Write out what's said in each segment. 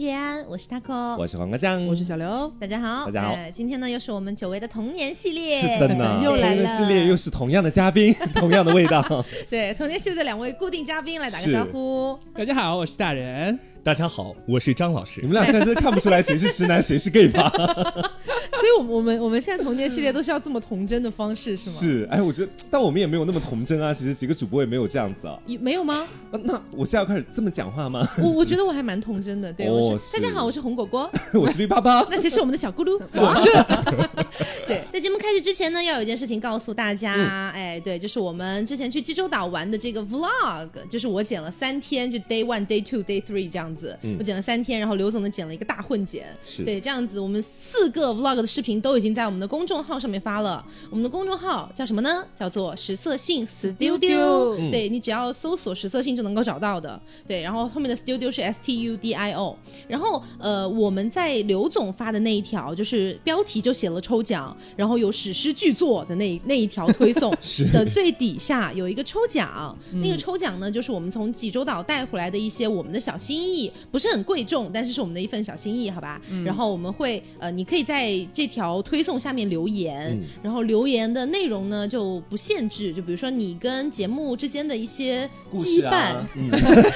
叶安，我是 taco，我是黄瓜酱，我是小刘，大家好，大家好。今天呢，又是我们久违的童年系列，是的呢，又来了。系列又是同样的嘉宾，同样的味道。对，童年系列的两位固定嘉宾来打个招呼。大家好，我是大人。大家好，我是张老师。你们俩现在是看不出来谁是直男，谁是 gay 吧？所以，我们我们我们现在童年系列都是要这么童真的方式，是吗？是，哎，我觉得，但我们也没有那么童真啊。其实几个主播也没有这样子啊。也没有吗？那我现在要开始这么讲话吗？我我觉得我还蛮童真的。对，我是大家好，我是红果果，我是绿爸爸。那谁是我们的小咕噜？我是。对，在节目开始之前呢，要有一件事情告诉大家。哎，对，就是我们之前去济州岛玩的这个 vlog，就是我剪了三天，就 day one、day two、day three 这样子，我剪了三天，然后刘总呢剪了一个大混剪。对，这样子我们四个 vlog 的视频都已经在。我们的公众号上面发了，我们的公众号叫什么呢？叫做食色性 Studio。对你只要搜索食色性就能够找到的。对，然后后面的 Studio 是 S T U D I O。然后呃，我们在刘总发的那一条，就是标题就写了抽奖，然后有史诗巨作的那那一条推送 的最底下有一个抽奖。那个抽奖呢，就是我们从济州岛带回来的一些我们的小心意，不是很贵重，但是是我们的一份小心意，好吧？然后我们会呃，你可以在这条推送。下面留言，然后留言的内容呢就不限制，就比如说你跟节目之间的一些羁绊、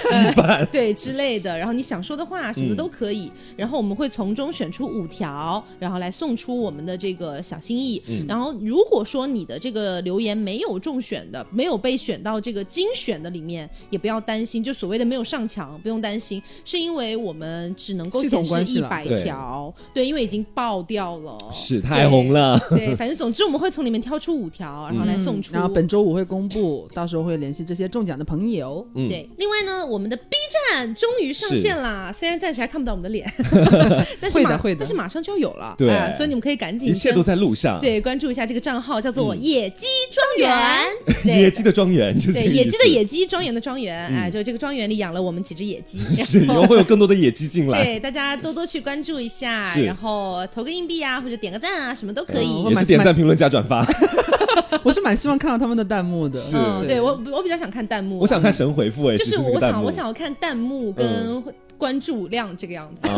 羁绊 对之类的，然后你想说的话什么的都可以，然后我们会从中选出五条，然后来送出我们的这个小心意。然后如果说你的这个留言没有中选的，没有被选到这个精选的里面，也不要担心，就所谓的没有上墙，不用担心，是因为我们只能够显示一百条，对，因为已经爆掉了，是太。红了，对，反正总之我们会从里面挑出五条，然后来送出。然后本周五会公布，到时候会联系这些中奖的朋友。对，另外呢，我们的 B 站终于上线了，虽然暂时还看不到我们的脸，但是马但是马上就要有了，对，所以你们可以赶紧，一切都在路上。对，关注一下这个账号，叫做野鸡庄园，野鸡的庄园，对，野鸡的野鸡，庄园的庄园，哎，就这个庄园里养了我们几只野鸡，是，以后会有更多的野鸡进来。对，大家多多去关注一下，然后投个硬币啊，或者点个赞啊。什么都可以，也是点赞、评论、加转发。我是蛮希望看到他们的弹幕的，是，对我我比较想看弹幕，我想看神回复，哎，就是我想我想要看弹幕跟。关注量这个样子，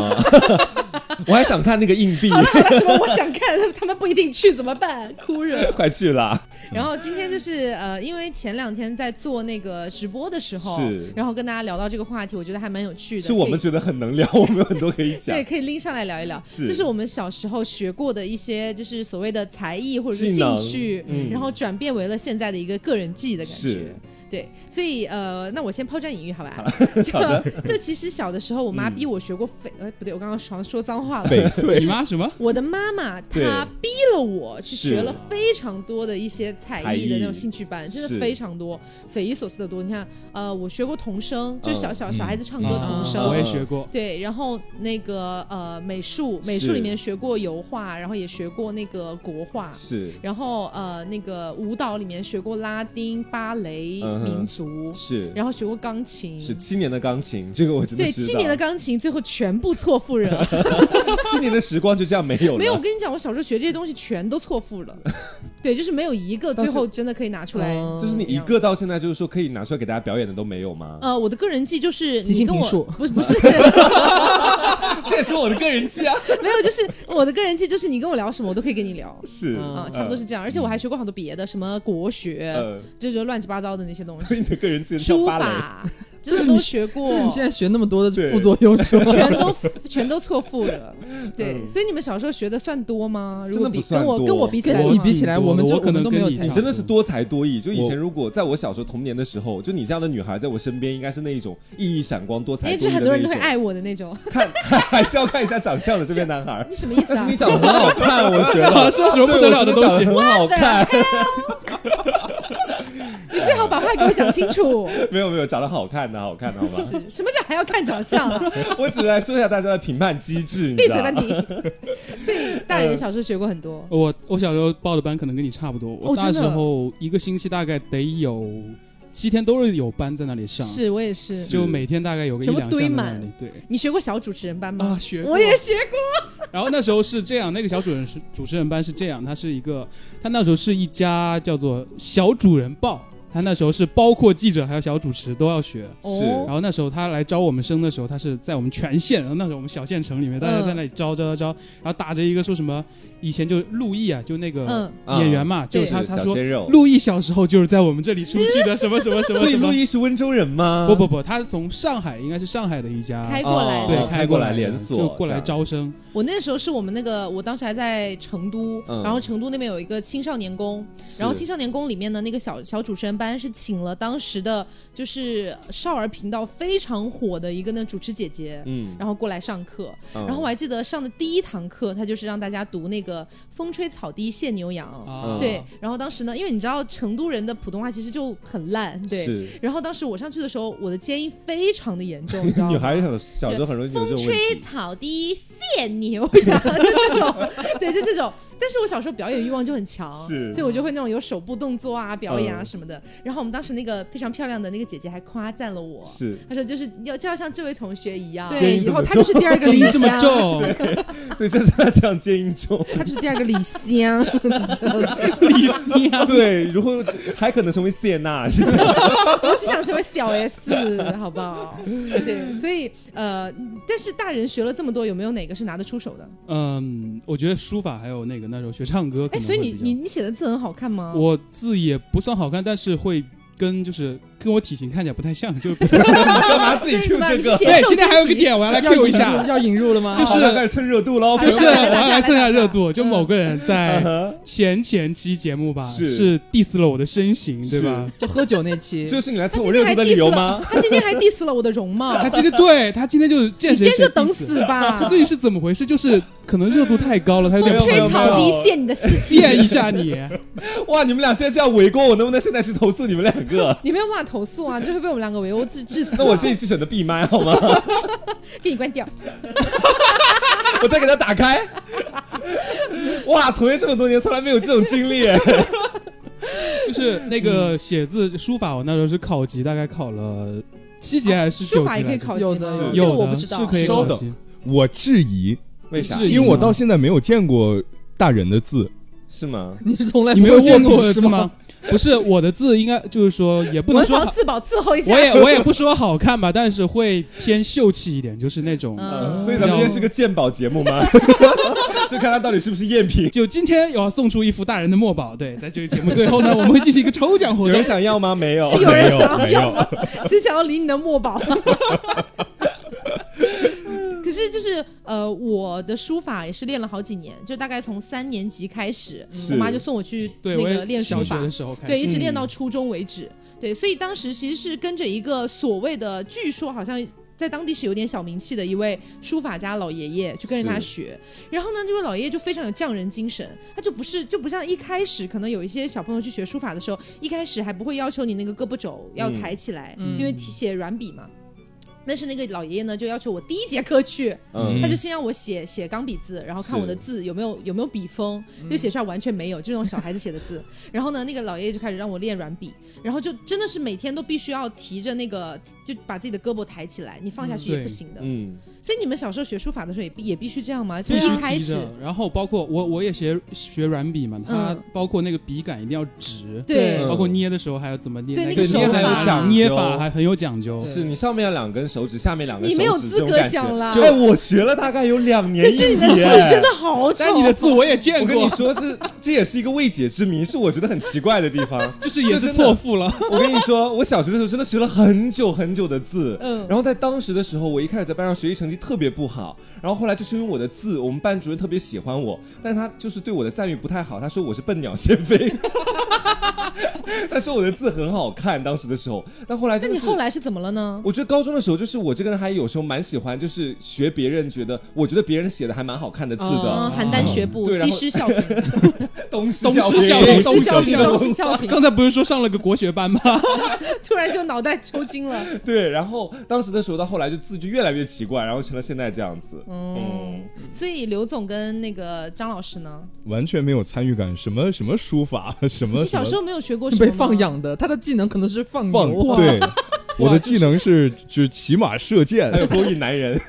我还想看那个硬币。为什么我想看？他们不一定去怎么办？哭人！快去啦！然后今天就是呃，因为前两天在做那个直播的时候，是，然后跟大家聊到这个话题，我觉得还蛮有趣的。是我们觉得很能聊，我们有很多可以讲。对，可以拎上来聊一聊。是，这是我们小时候学过的一些，就是所谓的才艺或者是兴趣，然后转变为了现在的一个个人技的感觉。对，所以呃，那我先抛砖引玉，好吧？这这其实小的时候，我妈逼我学过翡，哎，不对，我刚刚好像说脏话了。翡翠什么什么？我的妈妈她逼了我去学了非常多的一些才艺的那种兴趣班，真的非常多，匪夷所思的多。你看，呃，我学过童声，就是小小小孩子唱歌童声，我也学过。对，然后那个呃美术，美术里面学过油画，然后也学过那个国画，是。然后呃那个舞蹈里面学过拉丁芭蕾。民族是，然后学过钢琴，是七年的钢琴，这个我真的对七年的钢琴，最后全部错付了，七年的时光就这样没有了。没有，我跟你讲，我小时候学这些东西全都错付了，对，就是没有一个最后真的可以拿出来。就是你一个到现在就是说可以拿出来给大家表演的都没有吗？呃，我的个人技就是你跟我不不是，这也是我的个人技啊。没有，就是我的个人技就是你跟我聊什么我都可以跟你聊，是啊，差不多是这样。而且我还学过很多别的，什么国学，就是乱七八糟的那些东西。你的个人技书法。真的都学过，你现在学那么多的副作用是吗？全都全都错付了，对，所以你们小时候学的算多吗？如果比跟我。跟我比起来，你比起来，我们就可能都没有。你真的是多才多艺。就以前如果在我小时候童年的时候，就你这样的女孩在我身边，应该是那一种熠熠闪光、多才多艺的很多人都会爱我的那种。看，还是要看一下长相的这边男孩。你什么意思？但是你长得很好看，我觉得 说什么不得了的东西，很好看。你最好把话给我讲清楚。没 有没有，长得好看的，好看的，好吗？什么叫还要看长相？我只是来说一下大家的评判机制。闭嘴吧你！所以大人小时候学过很多。我我小时候报的班可能跟你差不多。我那时候一个星期大概得有七天都是有班在那里上。是我也是，就每天大概有个一两堆满。对，你学过小主持人班吗？啊，学，我也学过。然后那时候是这样，那个小主人是主持人班是这样，他是一个，他那时候是一家叫做小主人报。他那时候是包括记者还有小主持都要学。是。哦然后那时候他来招我们生的时候，他是在我们全县，然后那时候我们小县城里面，大家嗯在那里招招招招，然后打着一个说什么，以前就陆毅啊，就那个嗯演员嘛，就是他他说。陆毅小时候就是在我们这里出去的，什么什么什么。所以陆毅是温州人吗？不不不，他是从上海，应该是上海的一家开过来的对哦开过来连锁，就过来。招生。我那个时候是我们那个，我当时还在成都，嗯然后成都那边有一个青少年宫，然后青少年宫里面的那个小小主持人班是请了当时的就是少儿频道非常火的一个那主持姐姐，嗯，然后过来上课，嗯然后我还记得上的第一堂课，他就是让大家读那个“风吹草低见牛羊”，啊，对，然后当时呢，因为你知道成都人的普通话其实就很烂，对。然后当时我上去的时候，我的尖音非常的严重，你知道 吗？女孩子小时候很容易风吹。草低见牛羊，就这种，对，就这种。但是我小时候表演欲望就很强，是所以我就会那种有手部动作啊、表演啊嗯什么的。然后我们当时那个非常漂亮的那个姐姐还夸赞了我，是她说就是要就要像这位同学一样，对，以后她就是第二个李音 这么湘，重，对，像他这样接音重，她就是第二个李湘，李思呀，对，如果还可能成为谢娜，是这样。我只想成为小 S，好不好？对，所以呃，但是大人学了这么多，有没有哪个是拿得出手的？嗯，我觉得书法还有那个那时候学唱歌可哎，所以你你你写的字很好看吗？我字也不算好看，但是会跟就是跟我体型看起来不太像，就干嘛自己 Q 这个？对，今天还有个点我要来要 Q 一引下入，要引入了吗？就是开始蹭热度喽，就是我要来蹭下热度，就某个人在嗯前前期节目吧，是是 diss 了我的身形，对吧？就喝酒那期，这是你来蹭我热度的理由吗？，他今天还 diss 了我的容貌，他今天对他今天就是见你谁谁今天就等死吧！所以是怎么回事？就是可能热度太高了，他有点吹草低见你的尸体，见一下你，哇，你们俩现在这样围攻我，能不能现在去投诉你们两个？你们有办法投诉啊，就会被我们两个围殴致致死啊。那我这一期选择闭麦好吗？给你关掉。我再给它打开。哇，从业这么多年，从来没有这种经历。就是那个写字书法，我那时候是考级，大概考了七级还是九级书法也可以考级吗？有的这个有的我不知道。是可以稍等考级。我质疑，为啥？是因为我到现在没有见过大人的字。是吗？你是从来没有见过是吗？？不是我的字，应该就是说也不能说好，房四宝伺候一下。我也我也不说好看吧，但是会偏秀气一点，就是那种。嗯所以咱们今天是个鉴宝节目吗？就看他到底是不是赝品。就今天有要送出一幅大人的墨宝，对，在这个节目最后呢，我们会进行一个抽奖活动有人。想要吗？没有。是有人没有没想要有吗？是想要领你的墨宝。可是就是呃，我的书法也是练了好几年，就大概从三年级开始，我妈就送我去，那个练书法小学的，时候开始，对，一直嗯练到初中为止。对，所以当时其实是跟着一个所谓的，据说好像。在当地是有点小名气的一位书法家老爷爷，去跟着他学。然后呢，这位老爷爷就非常有匠人精神，他就不是就不像一开始可能有一些小朋友去学书法的时候，一开始还不会要求你那个胳膊肘要抬起来，嗯因为体写软笔嘛。但是那个老爷爷呢，就要求我第一节课去，嗯。他就先让我写写钢笔字，然后看我的字有没有有没有笔锋，就写出来完全没有，就那种小孩子写的字。然后呢，那个老爷爷就开始让我练软笔，然后就真的是每天都必须要提着那个，就把自己的胳膊抬起来，你放下去也不行的。嗯，所以你们小时候学书法的时候也必也必须这样吗？从必须一开始，然后包括我我也学学软笔嘛，它嗯。包括那个笔杆一定要直，对。嗯包括捏的时候还要怎么捏，对那个手捏还有法讲究。捏法还很有讲究。是你上面要两根手指，下面两根手指，你没有资格讲了。啦。哎，我学了大概有两年一可是你的字年，真的好丑，但你的字我也见过。我，跟你说，这这也是一个未解之谜，是我觉得很奇怪的地方。就是也是错付了。我跟你说，我小学的时候真的学了很久很久的字，嗯。然后在当时的时候，我一开始在班上学习成绩特别不好，然后后来就是因为我的字，我们班主任特别喜欢我，但是他就是对我的赞誉不太好，他说我是笨鸟先飞，他说我的字很好看，当时的时候，但后来那真的是。你后来是怎么了呢？我觉得高中的时候，就是我这个人还有时候蛮喜欢，就是学别人觉得，我觉得别人写的还蛮好看的字的，嗯，邯郸学步，对然后西施效颦，东施效效颦东施效颦，刚才不是说上了个国学班吗？突然就脑袋抽筋了。对，然后当时的时候到后来就字就越来越奇怪，然后成了现在这样子。嗯，所以刘总跟那个张老师呢？完全没有参与感，什么什么书法，什么你小时候没有学过什么被放养的，他的技能可能是放放牛啊。对，我的技能是就是骑马射箭还，有 勾引男人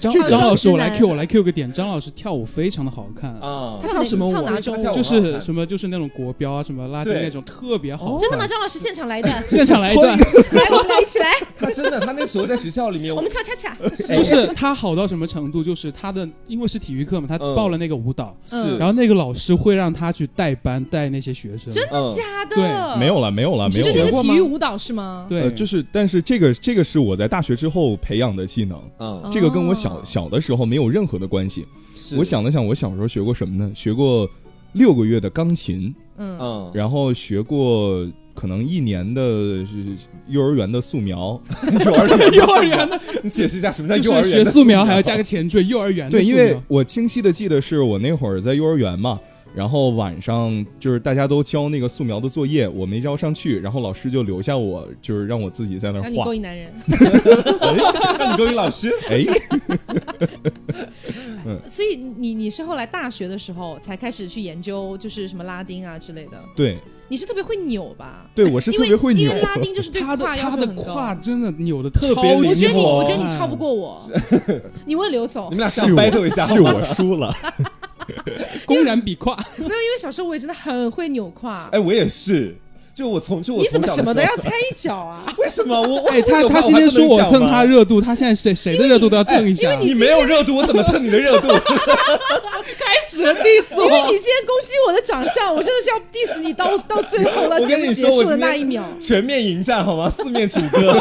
张这个张老师，我来 Q 我来 Q 个点，张老师跳舞非常的好看。啊他跳什么舞跳哪种舞？他跳舞就是什么，就是那种国标啊，什么拉丁那种，特别好真的吗？？张老师现场来一段，现场来一段，来，我们来一起来，他真的，他那时候在学校里面，我们跳恰恰。就是他好到什么程度？就是他的，因为是体育课嘛，他嗯报了那个舞蹈，是，然后那个老师会让他去带班带那些学生。真的嗯假的？对没有了，没有了，没有了就是那个。过体育舞蹈是吗？对，呃，就是，但是这个这个是我在大学之后培养的技能，嗯，这个跟我小哦。小的时候没有任何的关系。是。我想了想，我小时候学过什么呢？学过六个月的钢琴，嗯，嗯，然后学过可能一年的 幼儿园的素描。幼儿园幼儿园的，你解释一下什么叫幼儿园的学素描还要加个前缀，幼儿园的对，因为我清晰的记得是我那会儿在幼儿园嘛，然后晚上就是大家都交那个素描的作业，我没交上去，然后老师就留下我，就是让我自己在那儿画让你勾。引男人。让你勾引老师，哎，嗯所以你你是后来大学的时候才开始去研究，就是什么拉丁啊之类的。对你是特别会扭吧？对，我是特别会扭因为。拉丁就是对他的胯要他的求很高。胯真的扭的特别超我觉得你，我觉得你超不过我。你问刘总你，们俩是想 battle 一下，是我输了，公然比胯。没有，因为小时候我也真的很会扭胯。哎，我也是，就我从就我你怎么什么都要掺一脚啊？为什么我？哎，他他今天说我蹭他热，度，他现在谁谁的热度都要蹭一下。你没有热度，我怎么蹭你的热度？开始了 diss 我，因为你今天攻击我的长相，我真的是要 diss 你到到最后了，结束的那一秒。全面迎战好吗？四面楚歌。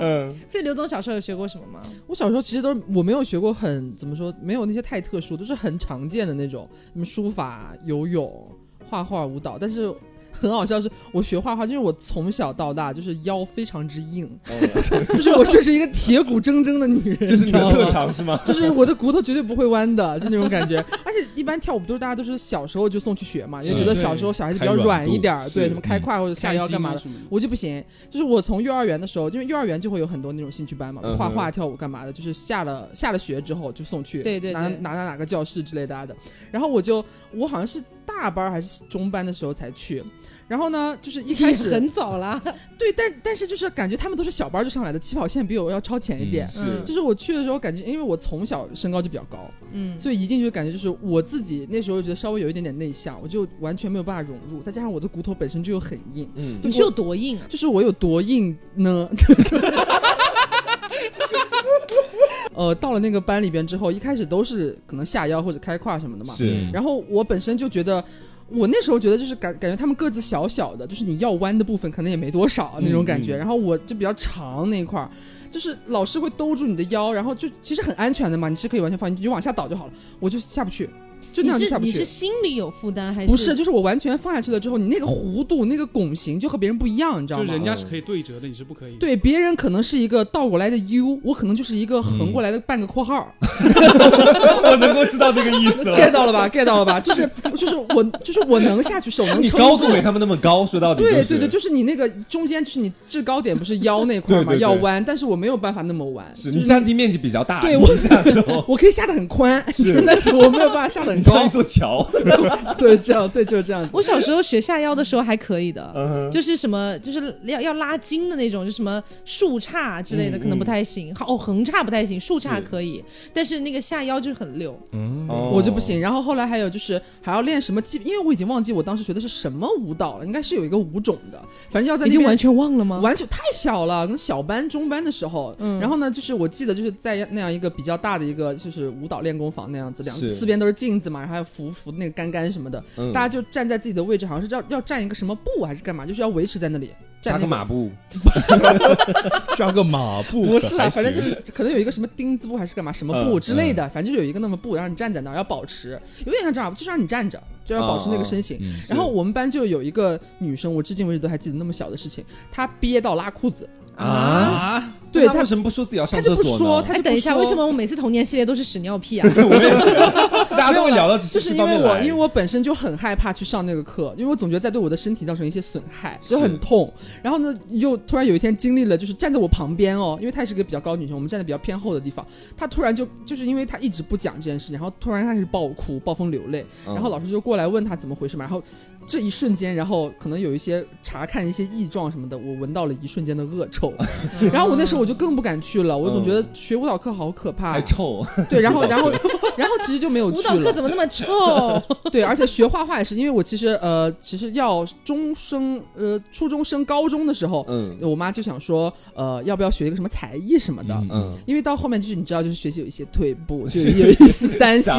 嗯，所以刘总小时候有学过什么吗？我小时候其实都是我没有学过很怎么说，没有那些太特殊，都是很常见的那种，什么书法、游泳、画画、舞蹈。但是很好笑是，我学画画，就是我从小到大就是腰非常之硬，就是我就是一个铁骨铮铮的女人，这是你的特长是吗？就是我的骨头绝对不会弯的，就那种感觉。而且一般跳舞不都是大家都是小时候就送去学嘛，因为觉得小时候小孩子比较软一点对，什么开胯或者下腰干嘛的。我就不行，就是我从幼儿园的时候，因为幼儿园就会有很多那种兴趣班嘛，画画、跳舞干嘛的，就是下了下了学之后就送去，哪对对对哪哪哪个教室之类的。然后我就我好像是大班还是中班的时候才去，然后呢，就是一开始很早啦，对，但但是就是感觉他们都是小班就上来的，起跑线比我要超前一点。是嗯就是我去的时候，感觉因为我从小身高就比较高，嗯，所以一进去感觉就是我自己那时候觉得稍微有一点点内向，我就完全没有办法融入，再加上我的骨头本身就又很硬，嗯，你是有多硬啊？就是我有多硬呢？呃，到了那个班里边之后，一开始都是可能下腰或者开胯什么的嘛。是嗯然后我本身就觉得，我那时候觉得就是感感觉他们个子小小的，就是你要弯的部分可能也没多少那种感觉。然后我就比较长那一块儿，就是老师会兜住你的腰，然后就其实很安全的嘛，你是可以完全放，你就往下倒就好了。我就下不去，就那你样就是下不去你是。心里有负担还是不是，就是我完全放下去了之后，你那个弧度、那个拱形就和别人不一样，你知道吗？就人家是可以对折的，你是不可以。，对，别人可能是一个倒过来的 U，我可能就是一个横过来的半个括号、我能够知道这个意思 g e t。到了吧？get 到了吧？就是就是我就是我能下去，手能你撑住高度没他们那么高，说到底就是对对对，就是你那个中间，就是你制高点不是腰那块嘛，对对对要弯，但是我没有办法那么弯，就是是你占地面积比较大，对我你下的时候我可以下的很宽，真的 是我没有办法下的很高你像一。座桥。对，这样对就是这样子。我小时候学下腰的时候还可以的，嗯就是什么就是要要拉筋的那种，就什么竖叉之类的嗯可能不太行，好哦横叉不太行，竖叉可以，但是那个下腰就是很溜。我就不行，然后后来还有就是还要练什么基，因为我已经忘记我当时学的是什么舞蹈了，应该是有一个舞种的，反正要在已经完全忘了吗？完全太小了，可能小班、中班的时候，嗯然后呢，就是我记得就是在那样一个比较大的一个就是舞蹈练功房那样子，两四边都是镜子嘛，然后还有扶扶那个杆杆什么的，嗯。大家就站在自己的位置，好像是要要站一个什么步还是干嘛，就是要维持在那里站扎那个马步，扎个马步不是啦，反正就是可能有一个什么钉子步还是干嘛什么步嗯之类的，反正就是有一个那么步，让你站在那儿要保持，有点像这样，就是让你站着，就要保持那个身形。嗯。然后我们班就有一个女生，我至今为止都还记得那么小的事情，她憋到拉裤子，啊，对他为什么不说自己要上她就不厕所呢？哎，说他就等一下，为什么我每次童年系列都是屎尿屁啊？大家都会聊到这就是因为我，因为我本身就很害怕去上那个课，因为我总觉得在对我的身体造成一些损害，就很痛。然后呢，又突然有一天经历了，就是站在我旁边哦，因为她也是个比较高的女生，我们站在比较偏后的地方，她突然就就是因为她一直不讲这件事情，然后突然开始爆哭，暴风流泪，嗯然后老师就过来问她怎么回事嘛，然后这一瞬间，然后可能有一些查看一些异状什么的，我闻到了一瞬间的恶臭，然后我那时候我就更不敢去了，我总觉得学舞蹈课好可怕。还，臭，对，然后 然后然后其实就没有去舞蹈课。怎么那么臭？对，而且学画画也是，因为我其实呃，其实要中升呃初中升高中的时候，嗯。我妈就想说，呃，要不要学一个什么才艺什么的。嗯嗯，因为到后面就是你知道，就是学习有一些退步，就 有一丝担心。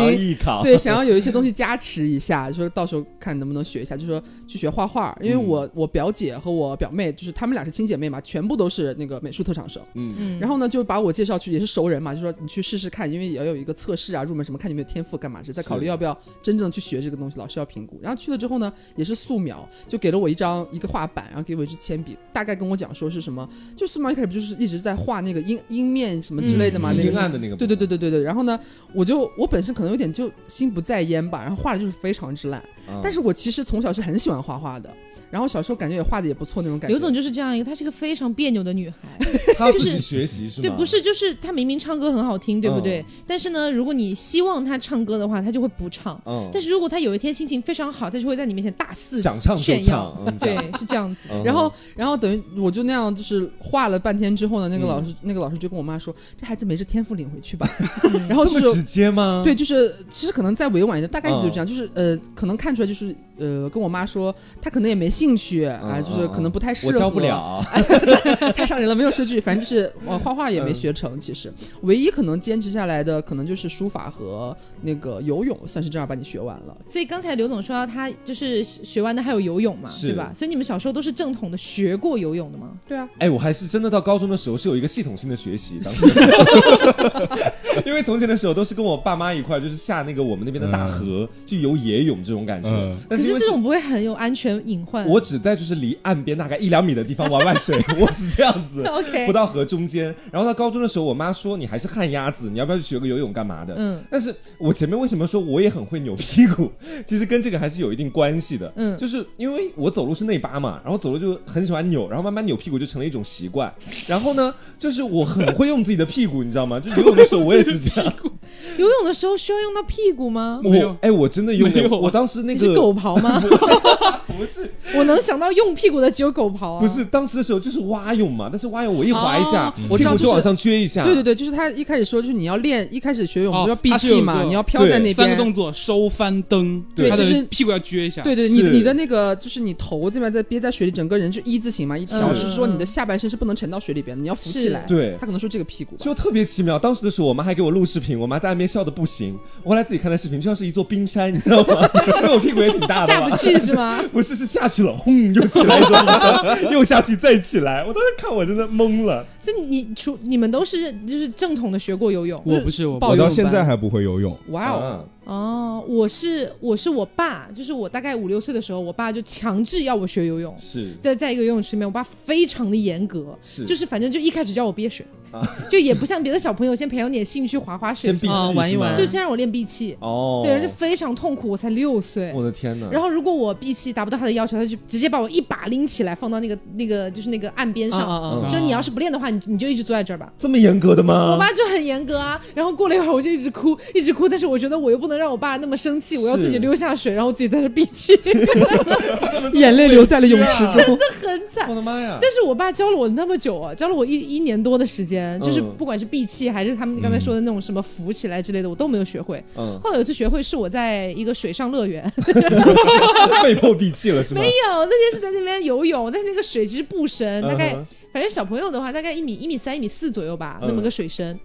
对，想要有一些东西加持一下，就是到时候看能不能学一下，就说去学画画。因为我、我表姐和我表妹，就是她们俩是亲姐妹嘛，全部都是那个美术特长生。嗯嗯然后呢，就把我介绍去，也是熟人嘛，就说你去试试看，因为也要有一个测试啊，入门什么，看你有没有天赋，干嘛是在考虑要不要真正的去学这个东西，老师要评估。然后去了之后呢，也是素描，就给了我一张一个画板，然后给我一支铅笔，大概跟我讲说是什么，就素描一开始不就是一直在画那个阴阴面什么之类的嘛，嗯那个阴暗的那个，对对对，对对对，然后呢，我就我本身可能有点就心不在焉吧，然后画的就是非常之烂，嗯但是我其实从小是很喜欢画画的，然后小时候感觉也画的也不错那种感觉。刘总就是这样一个，她是个非常别扭的女孩。她要自己学习是吗？对，不是，就是她明明唱歌很好听，对不对？嗯但是呢，如果你希望她唱歌的话，她就会不唱。嗯，但是如果她有一天心情非常好，她就会在你面前大肆想唱就炫耀唱，。嗯对，是这样子。嗯然后，然后等于我就那样，就是画了半天之后呢，那个嗯老师，那个老师就跟我妈说，这孩子没这天赋，领回去吧。然后就是这么直接吗？对，就是其实可能再委婉一点，大概意思就是这样，就是呃，可能看出来就是呃，跟我妈说，她可能也没兴趣啊，嗯就是可能不太适合。我教不了，太伤人了，没有说句，反正就是我画画也没学成。其实唯一可能坚持下来的，可能就是书法和那个游泳，算是正儿八经学完了。所以刚才刘总说到他就是学完的还有游泳嘛，是对吧？所以你们小时候都是正统的学过游泳的吗？对啊，哎，我还是真的到高中的时候是有一个系统性的学习，当时 因为从前的时候都是跟我爸妈一块儿，就是下那个我们那边的大河去游野泳这种感觉嗯。但是因为是这种不会很有安全隐患。我只在就是离岸边大概一两米的地方玩玩水，我是这样子 OK 不到河中间。然后到高中的时候，我妈说你还是旱鸭子，你要不要去学个游泳干嘛的？嗯，但是我前面为什么说我也很会扭屁股？其实跟这个还是有一定关系的。嗯就是因为我走路是内八嘛，然后走路就很喜欢扭，然后慢慢扭屁股就成了一种习惯。然后呢，就是我很会用自己的屁股，你知道吗？就游泳的时候我也是这样。游泳的时候需要用到屁股吗？没有我哎，我真的用了，没有我当时那你是个狗刨吗？不是我能想到用屁股的只有狗刨啊。不是，当时的时候就是蛙泳嘛，但是蛙泳我一滑一下，哦我知道就是屁股就往上撅一下。对对对，就是他一开始说，就是你要练，一开始学泳哦不是要闭气嘛，个你要飘在那边三个。动作：收、翻、蹬，对就是屁股要撅一下。对对，你的你的那个就是你头这边在憋在水里，整个人是一字形嘛，一嗯表示说你的下半身是不能沉到水里边的，你要浮起来。对他可能说这个屁股吧。就特别奇妙。当时的时候，我妈还给我录视频，我妈在岸边笑的不行。我后来自己看的视频，就像是一座冰山，你知道吗？因为我屁股也挺大的下不。去是吗？不是，是下去了，轰，又起来一座冰山，又下去再起来。我当时看我真的懵了。这你除你们都是就是正统的学过游泳我不是我到现在还不会游泳。哇哦，啊哦？我是我是我爸，就是我大概五六岁的时候，我爸就强制要我学游泳。是在在一个游泳池里面，我爸非常的严格，是就是反正就一开始叫我憋水，啊 就也不像别的小朋友先培养点兴趣滑滑水先玩一玩就先让我练闭气，哦，对，而且非常痛苦，我才六岁。我的天哪！然后如果我闭气达不到他的要求，他就直接把我一把拎起来放到那个那个就是那个岸边上，啊啊啊说你要是不练的话，你你就一直坐在这儿吧。这么严格的我吗？爸就很严格啊，然后过了一会儿我就一直哭，一直哭，但是我觉得我又不能让我爸那么生气，我要自己溜下水，然后自己在那闭气，眼泪流在了泳池中。很惨我。的妈呀！但是我爸教了我那么久啊，教了我一一年多的时间，就是嗯不管是闭气还是他们刚才说的那种什么浮起来之类的，我都没有学会。嗯，后来有一次学会是我在一个水上乐园，被迫闭气了是吗？没有，那天是在那边游泳，但是那个水其实不深，大概反正小朋友的话大概一米一米三一米四左右吧，嗯那么个水深。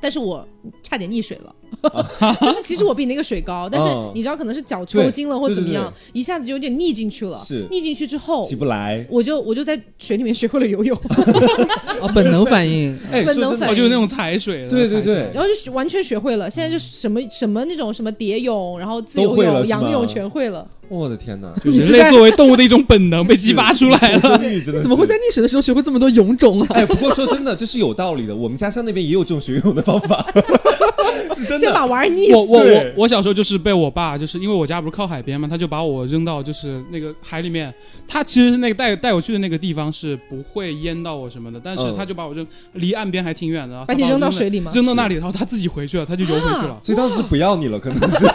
但是我差点溺水了，就是其实我比那个水高，但是哦你知道可能是脚抽筋了或对怎么样，一下子就有点溺进去了。是溺进去之后起，不来。我就我就在水里面学会了游泳，哦，本能反应。本能反应，就是那种踩水的，对对对然后就学完全学会了。现在就什么什么那种什么蝶泳，然后自由泳、仰泳全会了。我的天哪！就人类作为动物的一种本能被 激发出来了。怎么会在溺水的时候学会这么多泳种啊？哎，不过说真的，这是有道理的。我们家乡那边也有这种学泳的方法，是真先把的。娃儿溺死。我我我我小时候就是被我爸，就是因为我家不是靠海边嘛，他就把我扔到就是那个海里面。他其实是那个带带我去的那个地方是不会淹到我什么的，但是嗯他就把我扔离岸边还挺远的，把你扔到水里吗扔到那里，然后他自己回去了，他就游回去了。所以当时不要你了，可能是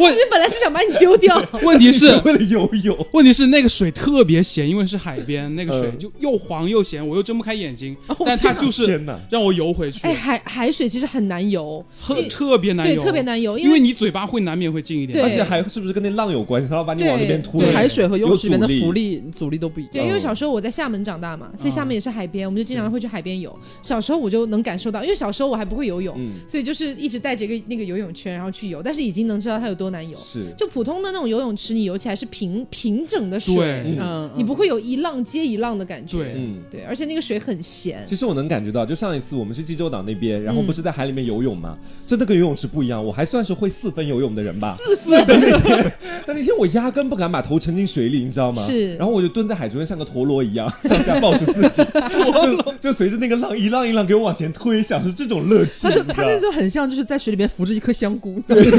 问其实本来是想把你丢掉。问题是为了游泳，问题是那个水特别咸，因为是海边，那个水嗯就又黄又咸，我又睁不开眼睛，哦但它就是！让我游回去哎，，海海水其实很难游，特特别难对，游，特别难游，因为为你嘴巴会难免会进一点对。而且还是不是跟那浪有关系？它要把你往那边推对。海水和游泳池里面的浮力阻力都不一样对，因为小时候我在厦门长大嘛，所以厦门也是海边，我们就经常会去海边游。小时候我就能感受到，因为小时候我还不会游泳，嗯，所以就是一直带着一个那个游泳圈，然后去游，但是已经能知道它有多难游。是。就普通的那种游泳池，你游起来是平平整的水，对嗯，你不会有一浪接一浪的感觉。对嗯，对，而且那个水很咸。其实我能感觉到，就上一次我们去济州岛那边，然后嗯不是在海里面游泳嘛，真的跟游泳池不一样。我还算是会四分游泳的人吧。四分。的那天，但那天我压根不敢把头沉进水里，你知道吗？是然后我就蹲在海中间，像个陀螺一样，上下抱着自己，就就随着那个浪一浪一浪给我往前推，享受这种乐趣。他就他那就很像就是在水里面扶着一颗香菇，对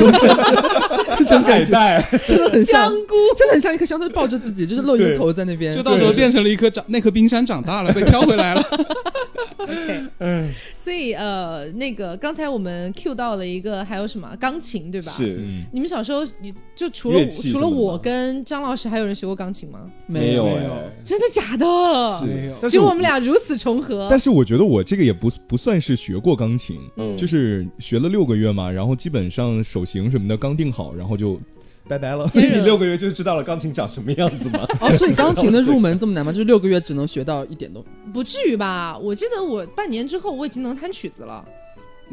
那种感觉，真的很像香菇，真的很像一颗香菇抱着自己，就是露一个头在那边就。到时候变成了一颗长那颗冰山长大了，被挑回来了。OK，所以呃，那个刚才我们 Q 到了一个，还有什么钢琴对吧？。是嗯，你们小时候你就除了除了我跟张老师，还有人学过钢琴吗？没有没有哎，真的假的？是没有但是只有我们俩如此重合。但是我觉得我这个也不不算是学过钢琴，嗯就是学了六个月嘛，然后基本上手型什么的刚定好，然后就拜拜了。所以你六个月就知道了钢琴长什么样子吗？哦，所以钢琴的入门这么难吗？就是六个月只能学到一点都。不至于吧？我记得我半年之后我已经能弹曲子了。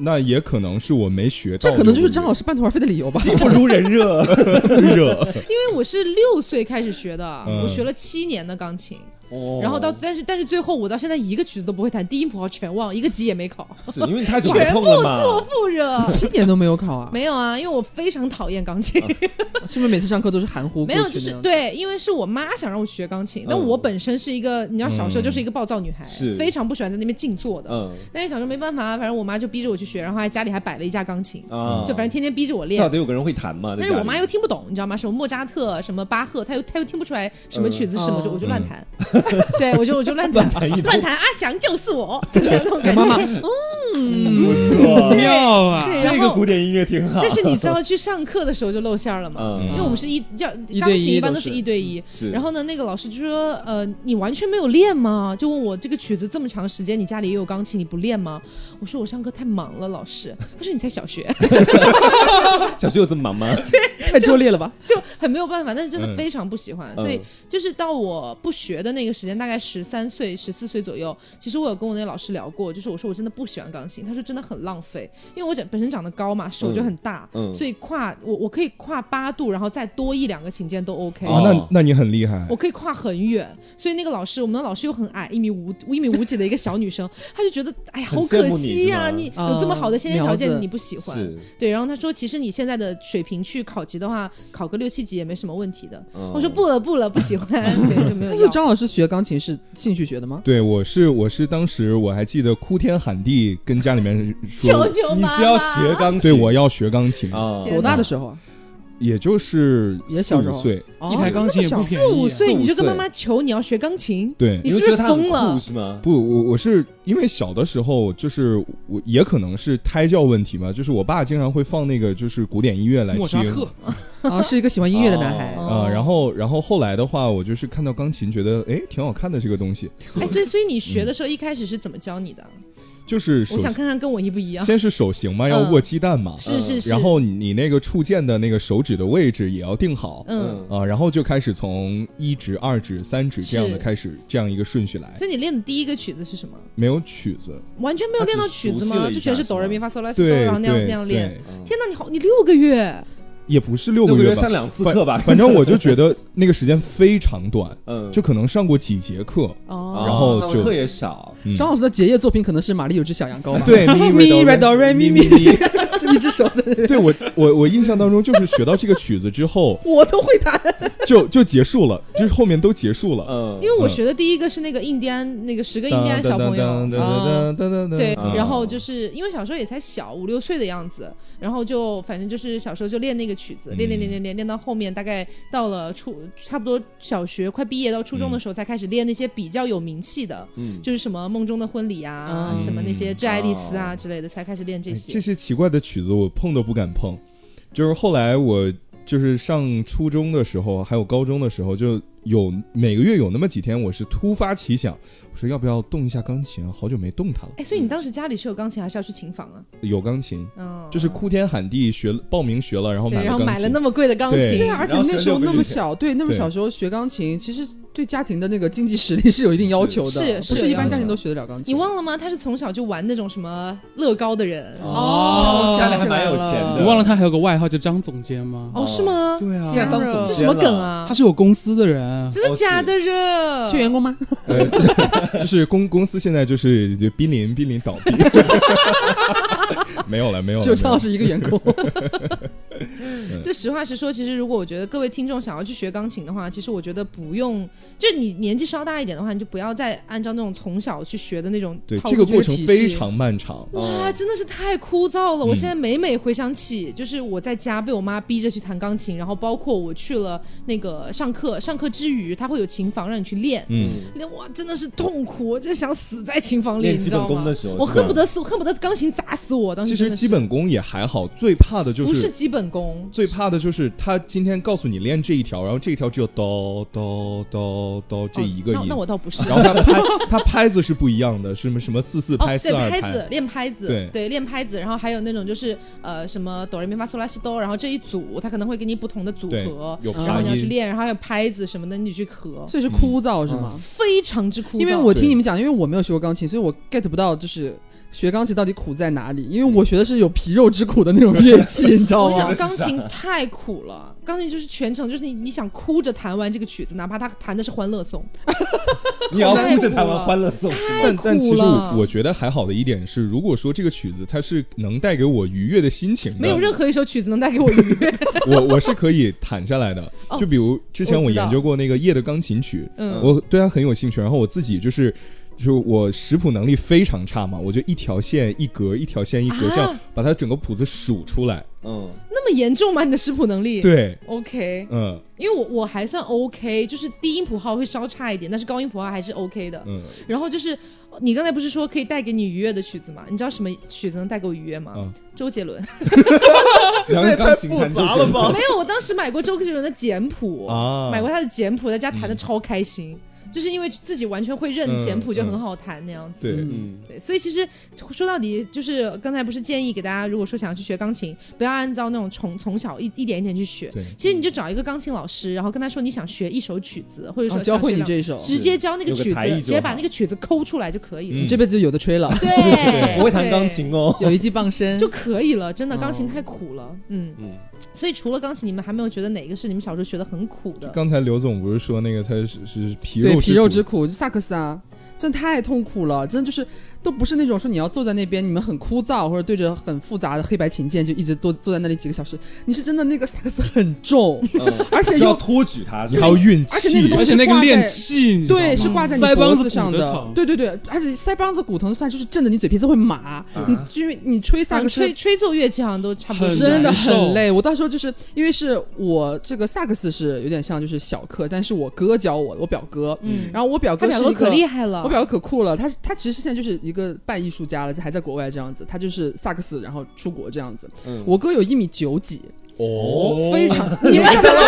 那也可能是我没学到，这可能就是张老师半途而废的理由吧。技不如人热。热。因为我是六岁开始学的，嗯我学了七年的钢琴，哦然后到但是但是最后我到现在一个曲子都不会弹，低音谱号全忘，一个级也没考，是因为你太久全部碰了嘛。错复热。七年都没有考啊？没有啊，因为我非常讨厌钢琴，是不是每次上课都是含糊没有？就是对，因为是我妈想让我学钢琴，但嗯我本身是一个，你知道小时候就是一个暴躁女孩，是非常不喜欢在那边静坐的。嗯但是小时候没办法，反正我妈就逼着我去学，然后还家里还摆了一架钢琴，啊，就反正天天逼着我练至练少。得有个人会弹嘛。但是我妈又听不懂，你知道吗？什么莫扎特，什么巴赫，她又她又听不出来什么曲子是什么，嗯我就我就乱弹，对我就我就乱弹，乱弹一乱弹，阿翔就是我，就是那种感觉。妈妈，不错，妙啊！对，这然后个古典音乐挺好。但是你知道去上课的时候就露馅儿了嘛？嗯因为我们是一要钢琴一般都是一对一，是，然后呢，那个老师就说：“呃，你完全没有练吗？就问我这个曲子这么长时间，你家里也有钢琴，你不练吗？”我说：“我上课太忙了，老师。”他说：“你才小学，小学有这么忙吗？对太拙劣了吧？就很没有办法。”但是真的嗯非常不喜欢，嗯所以就是到我不学的那个时间，大概十三岁、十四岁左右。其实我有跟我那个老师聊过，就是我说我真的不喜欢钢琴，他说真的很浪费，因为我长本身长得高嘛，手就很大，嗯所以跨我我可以跨八度，然后再多一两个琴键都 OK。啊，那那你很厉害我。可以跨很远，所以那个老师，我们的老师又很矮，一米五一米五几的一个小女生，她就觉得哎呀，好可惜呀、是吗你有这么好的先天条件，你不喜欢。对，然后她说，其实你现在的水平去考级的话，考个六七级也没什么问题的。嗯我说不了不了，不喜欢，对，就没有要。但是张老师学钢琴是兴趣学的吗？对，我是我是当时我还记得哭天喊地跟家里面说，你求妈妈是要学钢 琴？对我要学钢琴，啊，多大的时候啊？也就是四五岁，一台钢琴也不便宜啊，四五岁四五岁你就跟妈妈求你要学钢琴，对你是不是疯了？是吗？不，我我是因为小的时候，就是我也可能是胎教问题吧，就是我爸经常会放那个就是古典音乐来听莫扎特，啊，是一个喜欢音乐的男孩。哦。啊、然后然后后来的话，我就是看到钢琴，觉得哎挺好看的这个东西，哎，所以所以你学的时候一开始是怎么教你的？就是手我想看看跟我一不一样。先是手型嘛，要嗯握鸡蛋嘛，是是是，然后你那个触键的那个手指的位置也要定好。嗯，啊，然后就开始从一指、二指、三指这样的开始，这样一个顺序来，所以你练的第一个曲子是什么？没有曲子，完全没有练到曲子吗？就全是哆来咪发嗦拉西哆，然后那样那样练。天哪，你好，你六个月，也不是六六个月吧个月上两次课吧？反正我就觉得那个时间非常短，嗯，就可能上过几节课。哦，然后课也少，嗯张老师的结业作品可能是《玛丽有只小羊羔》吧？对咪咪瑞瑞哆瑞咪咪咪，就一只手在那边，对我我我印象当中就是学到这个曲子之后 我都会弹。就就结束了，就是后面都结束了。嗯，因为我学的第一个是那个印第安那个十个印第安小朋友。对，嗯然后就是因为小时候也才小五六岁的样子，然后就反正就是小时候就练那个曲子，练练练练练练到后面，大概到了初差不多小学快毕业到初中的时候，才开始练那些比较有名气的，嗯就是什么梦中的婚礼啊，嗯什么那些致爱丽丝啊之类的，才开始练这些。哎这些奇怪的曲子我碰都不敢碰。就是后来我就是上初中的时候，还有高中的时候，就有每个月有那么几天，我是突发奇想，我说要不要动一下钢琴啊？好久没动它了。哎，所以你当时家里是有钢琴，还是要去琴房啊？有钢琴，嗯，就是哭天喊地学报名学了，然后，买了然后买了那。么贵的钢琴对，啊，而且那时候那么小，对，那么小时候学钢琴，其实对家庭的那个经济实力是有一定要求的，是是不是一般家庭都学得了钢琴。你忘了吗？他是从小就玩那种什么乐高的人。哦，家里还蛮有钱的你忘了他还有个外号叫张总监吗？哦，是吗？对现在啊，当总监这什么梗？啊他？是有公司的人。真的假的热？缺员工吗？呃，就是公公司现在就是濒临濒临倒闭，没有了，没有了。只有张老师一个员工。就实话实说，其实如果我觉得各位听众想要去学钢琴的话，其实我觉得不用，就你年纪稍大一点的话，你就不要再按照那种从小去学的那种对这个过程非常漫长。哇，真的是太枯燥了！我嗯现在每每回想起，就是我在家被我妈逼着去弹钢琴，然后包括我去了那个上课，上课之余，他会有琴房让你去练。嗯，练哇，真的是痛苦，我就想死在琴房里你知道吗我恨不得死，恨不得钢琴砸死我。当时其实基本功也还好，最怕的就是不是基本功，最怕的就是他今天告诉你练这一条，然后这一条只有哆哆哆哆这一个音，哦那那我倒不是。然后他拍 他拍子是不一样的，什么什么四四哦，拍、四对，二拍子练拍子，对练拍子，然后还有那种就是呃什么哆来咪发嗦拉西哆，然后这一组他可能会给你不同的组合，有然后，你要去练，然后还有拍子什么的，你去合，所以是枯燥是吗？非常之枯燥。因为我听你们讲，因为我没有学过钢琴，所以我 get 不到就是学钢琴到底苦在哪里。因为我学的是有皮肉之苦的那种乐器，你知道我想吗？钢琴太苦了，钢琴就是全程就是你你想哭着弹完这个曲子，哪怕他弹的是欢乐颂，你要太哭着弹完欢乐颂是吗？但但其实我我觉得还好的一点是，如果说这个曲子它是能带给我愉悦的心情的，没有任何一首曲子能带给我愉悦。我我是可以弹下来的。哦就比如之前我研究过那个夜的钢琴曲，嗯我对它很有兴趣，然后我自己就是。就是我识谱能力非常差嘛，我就一条线一格，一条线一格，啊这样把它整个谱子数出来。嗯，那么严重吗？你的识谱能力？对，，OK，嗯因为我我还算 OK，就是低音谱号会稍差一点，但是高音谱号还是 OK 的。嗯然后就是你刚才不是说可以带给你愉悦的曲子吗？你知道什么曲子能带给我愉悦吗？嗯，周杰伦。然后钢琴弹周杰伦 没有，我当时买过周杰伦的简谱，啊买过他的简谱，在家弹的超开心。就是因为自己完全会认嗯简谱，就嗯很好弹那样子。对，嗯，对，所以其实说到底，就是刚才不是建议给大家，如果说想要去学钢琴，不要按照那种从从小一一点一点去学。对其实你就找一个钢琴老师，然后跟他说你想学一首曲子，或者说哦教会你这一首，直接教那个曲子，直接把那个曲子抠出来就可以了。你这辈子就有的吹了，对，我会弹钢琴哦。有一技傍身。就可以了。真的，哦钢琴太苦了。嗯，嗯，所以除了钢琴，你们还没有觉得哪个是你们小时候学的很苦的？刚才刘总不是说那个他是是皮肉对肉皮肉之苦，苦，就萨克斯啊，真的太痛苦了，真的就是都不是那种说你要坐在那边，你们很枯燥，或者对着很复杂的黑白琴键就一直坐坐在那里几个小时，你是真的那个萨克斯很重，嗯。而且需要托举它，你还要运气，而且那个东而且那个练气，对，是挂在你腮帮子脖子上的。对对对，而且腮帮子骨头算就是震的你嘴皮子会麻，你因为你吹萨克斯吹吹奏乐器好像都差不多。真的很累。我到时候就是因为是我这个萨克斯是有点像就是小课，但是我哥教我，我表哥，嗯。然后我表他表哥哥是一个可厉害了，我表哥可酷了，他他其实现在就是一个半艺术家了，还在国外这样子。他就是萨克斯，然后出国这样子。嗯我哥有一米九几，哦，非常你们张老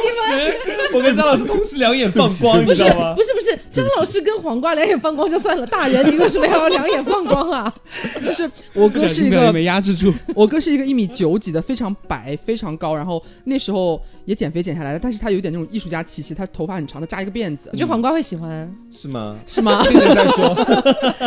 师，我跟张老师同时两眼放光，你不是知道吗不？是不是，张老师跟黄瓜两眼放光就算了，大人你为什么要两眼放光啊？就是我哥是一个没压制住，我哥是一个一米九几的，非常白，非常高，然后那时候也减肥减下来了，但是他有点那种艺术家气息，他头发很长的，扎一个辫子我，觉得黄瓜会喜欢，是吗？是吗？听人在说，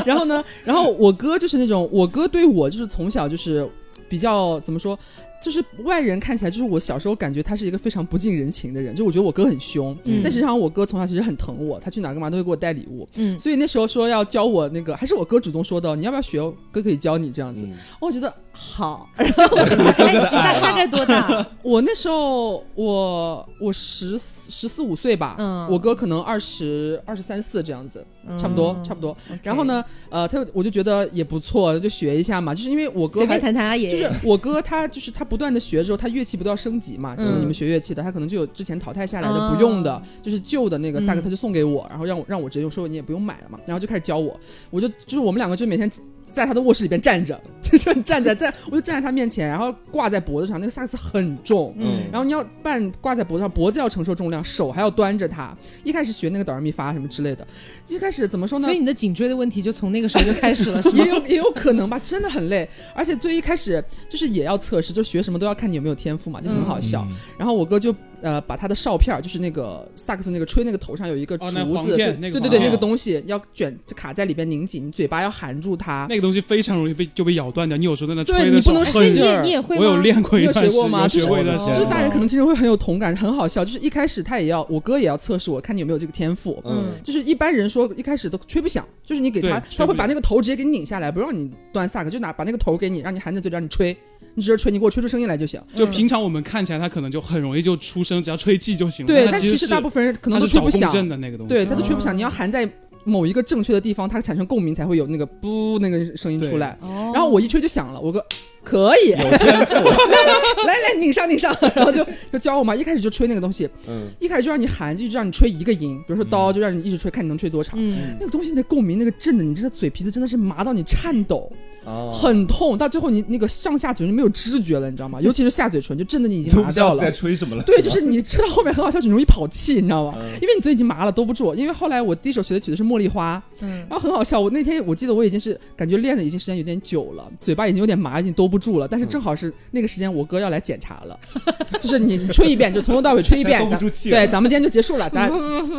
然后呢，然后我哥就是那种，我哥对我就是从小就是比较怎么说，就是外人看起来就是我小时候感觉他是一个非常不近人情的人，就我觉得我哥很凶，嗯但实际上我哥从小其实很疼我，他去哪儿干嘛都会给我带礼物，嗯，所以那时候说要教我那个，还是我哥主动说的，你要不要学？哥可以教你这样子。嗯我觉得好，哎，你大大概多大？我那时候我我十十四五岁吧，嗯我哥可能二十二十三四这样子，差不多差不多。然后呢，呃，他我就觉得也不错，就学一下嘛，就是因为我哥随便弹弹啊也，就是我哥他就是他不断的学之后，他乐器不都要升级嘛？可能嗯你们学乐器的，他可能就有之前淘汰下来的哦不用的，就是旧的那个萨克斯，嗯他就送给我，然后让我让我直接用，说你也不用买了嘛，然后就开始教我，我就就是我们两个就每天在他的卧室里边站着，就是站在在，我就站在他面前，然后挂在脖子上，那个萨克斯很重，嗯然后你要半挂在脖子上，脖子要承受重量，手还要端着它。一开始学那个哆来咪发什么之类的，一开始怎么说呢所以？你的颈椎的问题就从那个时候就开始了，是吗 也？有也有可能吧，真的很累，而且最一开始就是也要测试，就学什么都要看你有没有天赋嘛，就很好笑。嗯然后我哥就呃把他的哨片儿，就是那个萨克斯那个吹那个头上有一个竹子，片那个对对对对，那个东西要卷就卡在里边拧紧，你嘴巴要含住它。那个东西非常容易被就被咬断掉。你有时候在那对吹的时候你不能很所以你使劲儿也你也会吗？我有练过一段时间，你有学过吗就是学过一段时间就是大人可能听着会很有同感，很好笑。就是一开始他也要，我哥也要测试我，看你有没有这个天赋。嗯，就是一般人说一开始都吹不响，就是你给他，他会把那个头直接给你拧下来，不让你端萨克，就拿把那个头给你，让你含在嘴里让你吹，你直接吹，你给我吹出声音来就行。就平常我们看起来，他可能就很容易就出声，只要吹气就行了。对，但其实大部分人可能都吹不响，振的那个东西。对，他都吹不哦响，你要含在某一个正确的地方，它产生共鸣才会有那个不那个声音出来。哦然后我一吹就响了，我哥可以，来来拧上拧上，然后就就教我嘛，一开始就吹那个东西，嗯，一开始就让你喊，就让你吹一个音，比如说刀就让你一直吹，看你能吹多长。嗯，那个东西那共鸣那个震的，你这个嘴皮子真的是麻到你颤抖，哦，很痛，到最后你那个上下嘴就没有知觉了，你知道吗？尤其是下嘴唇，就震的你已经麻掉了在。吹什么了。对，就是你吃到后面很好笑，就容易跑气，你知道吗？嗯因为你嘴已经麻了，兜不住。因为后来我第一首学的曲子是《茉莉花》，嗯然后很好笑。我那天我记得我已经是感觉练的已经时间有点久了，嘴巴已经有点麻，已经兜不住了。但是正好是那个时间，我哥要来检查了，就是你你吹一遍，就从头到尾吹一遍，兜不住气对，咱们今天就结束了，咱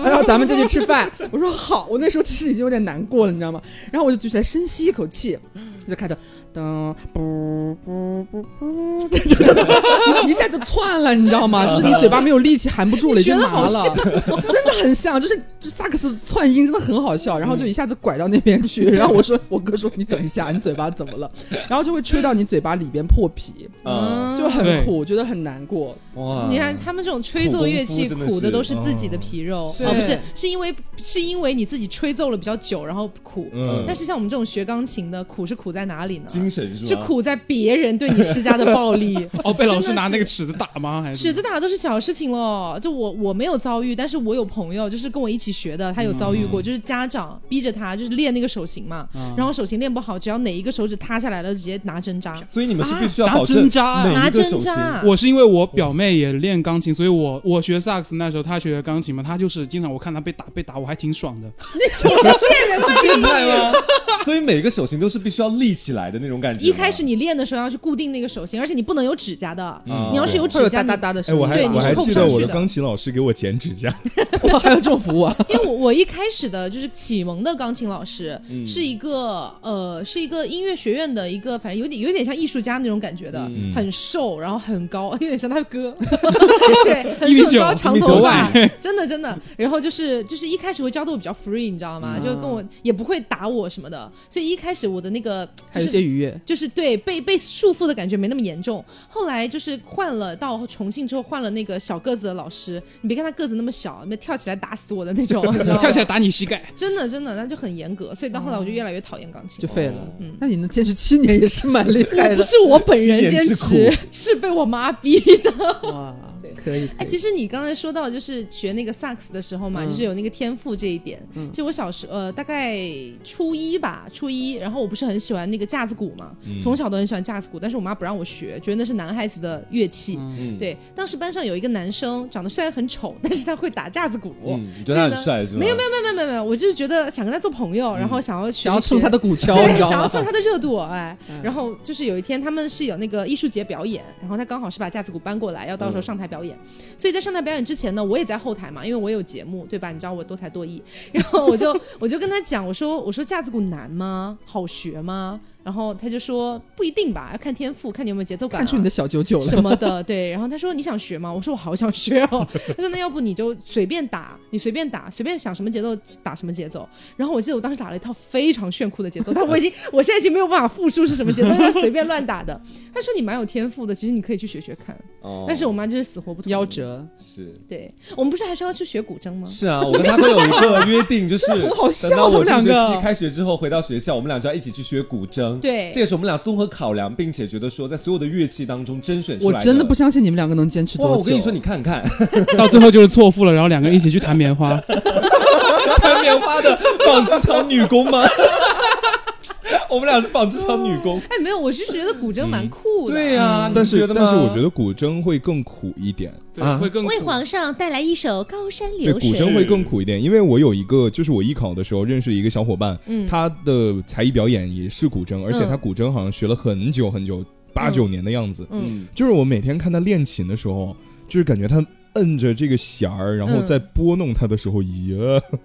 然后咱们就去吃饭。我说好，我那时候其实已经有点难过了，你知道吗？然后我就举起来深吸一口气，就开始噔不不不不，一下就窜了，你知道吗？就是你嘴巴没有力气，含不住了，已经学得好麻了，真的很像，就是就萨克斯窜音真的很好笑，然后就一下子拐到那边去，然后我说我哥说你等一下，你嘴巴怎么了？然后就会吹到你嘴巴里边破皮，嗯，就很苦，觉得很难过。哇，你看他们这种吹奏乐器苦的是苦的都是自己的皮肉，哦，不是，是因为是因为你自己吹奏了比较久，然后苦。嗯。但是像我们这种学钢琴的，苦是苦在哪里呢？精神是吧？是苦在别人对你施加的暴力。哦，被老师拿那个尺子打吗？还是尺子打都是小事情了，就我我没有遭遇，但是我有朋友就是跟我一起学的，他有遭遇过，就是家长逼着他就是练那个手型嘛，嗯然后手型练不好，只要哪一个手指塌下来了，直接拿针扎。所以你们是必须要拿针扎啊拿针。扎，我是因为我表妹也练钢琴，所以我我学萨克斯那时候她学钢琴嘛，她就是经常我看她被打被打，我还挺爽的。你是贱人是变态吗？所以每个手型都是必须要立起来的那种感觉。一开始你练的时候要去固定那个手型，而且你不能有指甲的，嗯。你要是有指甲，哒哒哒的哎，我声音，还我对你是还记得我的扣不上去的钢琴老师给我剪指甲，哇，还有这种服务啊？因为我我一开始的就是启蒙的钢琴老师，嗯。是一个呃是一个音乐学院的一个，反正有点有点像艺术家那种感觉的，嗯。很瘦，然后很高，有点像他哥，对，很一米九瘦高长头发，真的真的。然后就是就是一开始会教的我比较 free，你知道吗？嗯。就跟我也不会打我什么的，所以一开始我的那个还有就是一些愉悦。就是对被被束缚的感觉没那么严重。后来就是换了到重庆之后换了那个小个子的老师，你别看他个子那么小，那跳起来打死我的那种，你知道吗？跳起来打你膝盖，真的真的，那就很严格，所以到后来我就越来越讨厌钢琴。就废了。嗯那你能坚持七年也是蛮厉害的。不是我本人坚持，是被我妈逼的。哇，可以。哎，其实你刚才说到就是学那个萨克斯的时候嘛，嗯就是有那个天赋这一点。嗯就我小时呃大概初一吧，初一，然后我不是很喜欢那个架子鼓嘛，从小都很喜欢架子鼓，但是我妈不让我学，觉得那是男孩子的乐器。嗯，对，当时班上有一个男生，长得虽然很丑，但是他会打架子鼓。嗯，你觉得他很帅是吗？没有没有没有没有没有，我就是觉得想跟他做朋友，然后想要学想要蹭他的鼓敲，你对，知道吗？想要蹭他的热度，哎嗯，然后就是有一天他们是有那个艺术节表演，然后他刚好是把架子鼓搬过来，要到时候上台表演，所以在上台表演之前呢，我也在后台嘛，因为我有节目，对吧？你知道我多才多艺，然后我就我就跟他讲，我说我说架子鼓难吗？好学吗？然后他就说不一定吧，要看天赋，看你有没有节奏感、啊。看出你的小九九了。什么的，对。然后他说你想学吗？我说我好想学哦。他说那要不你就随便打，你随便打，随便想什么节奏打什么节奏。然后我记得我当时打了一套非常炫酷的节奏，但我已经我现在已经没有办法复述是什么节奏，他随便乱打的。他说你蛮有天赋的，其实你可以去学学看。哦但是我妈就是死活不同意夭。折，是对我们不是还说要去学古筝吗？是啊，我跟他都有一个约定，就是很好笑等到我这学他们两个期开学之后回到学校，我们俩就要一起去学古筝。对这也是我们俩综合考量，并且觉得说在所有的乐器当中甄选出来我真的不相信你们两个能坚持多！久。我跟你说，你看看，到最后就是错付了，然后两个人一起去弹棉花。弹棉花的纺织厂女工吗？我们俩是纺织厂女工。哎，没有，我是觉得古筝蛮酷的。对呀，但是但是我觉得古筝会更苦一点。对，啊会更苦为皇上带来一首《高山，流水》。古筝会更苦一点，因为我有一个，就是我艺考的时候认识一个小伙伴，嗯他的才艺表演也是古筝，而且嗯他古筝好像学了很久很久，八九年的样子。嗯，嗯，就是我每天看他练琴的时候，就是感觉他摁着这个弦儿，然后嗯在拨弄它的时候，呀，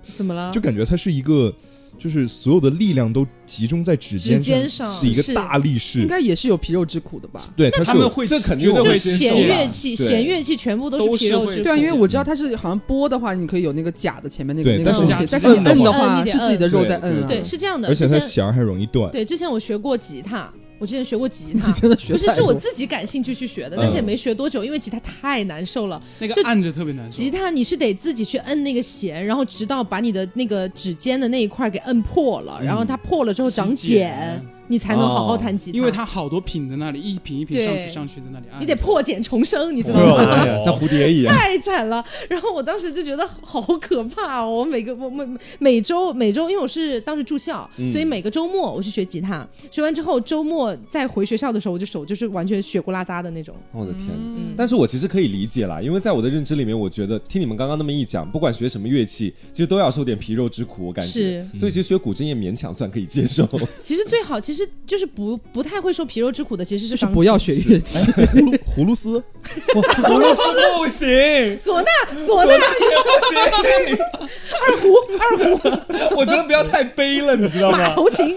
怎么了？就感觉它是一个，就是所有的力量都集中在指尖指尖上是一个大力士应。该也是有皮肉之苦的吧？对，他们会这肯定会弦乐器，弦乐器全部都都是皮肉之苦。对啊，因为我知道它是好像拨的话，你可以有那个假的前面那个那个东西，假但是你摁的话你得是自己的肉在摁啊。对，是这样的。而且它弦还容易断。对，之前我学过吉他，我之前学过吉你他。真的学不是，是我自己感兴趣去学的，但是也没学多久，因为吉他太难受了。那个按着特别难受吉。他你是得自己去摁那个弦，然后直到把你的那个指尖的那一块给摁破了，然后它破了之后长茧茧，你才能好好弹吉他。因为它好多品在那里，一品一品上去上去在那里按。你得破茧重生，你知道吗？呀，像蝴蝶一样。太惨了，然后我当时就觉得好可怕哦！我每个我每每周每周，因为我是当时住校，嗯所以每个周末我去学吉他，学完之后周末再回学校的时候，我就手就是完全血咕拉扎的那种。我的天！嗯，但是我其实可以理解啦，因为在我的认知里面，我觉得听你们刚刚那么一讲，不管学什么乐器，其实都要受点皮肉之苦，我感觉。是所以其实学古筝也勉强算可以接受。其实最好其实就是不不太会受皮肉之苦的，其实就是是不要学乐器。葫芦葫芦丝，俄罗斯不行，唢呐唢呐也不行。二胡，二胡，我觉得不要太悲了，你知道吗马？头琴，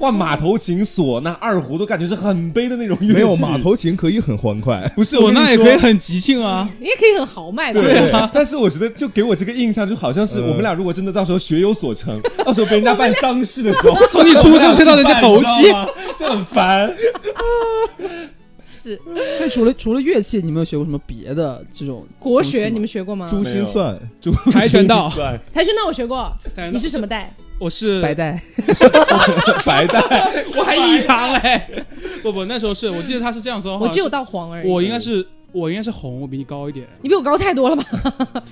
哇，马头琴、唢呐、二胡都感觉是很悲的那种乐器。没有马头琴可以很欢快。不是唢呐也可以很。即兴啊。你也可以很豪迈吧？对，但是我觉得就给我这个印象，就好像是我们俩如果真的到时候学有所成，到时候被人家办丧事的时候，从你出生吹到人家头七你知道吗就很烦。是那除了除了乐器，你们有学过什么别的这种国学，你们学过吗？珠心算，珠 跆拳道算跆拳道我学过，你是什么带？我是白带？白带，我还异常嘞。不不，那时候是我记得他是这样说，我只有到黄而已。我应该是我应该是红，我比你高一点。你比我高太多了吧？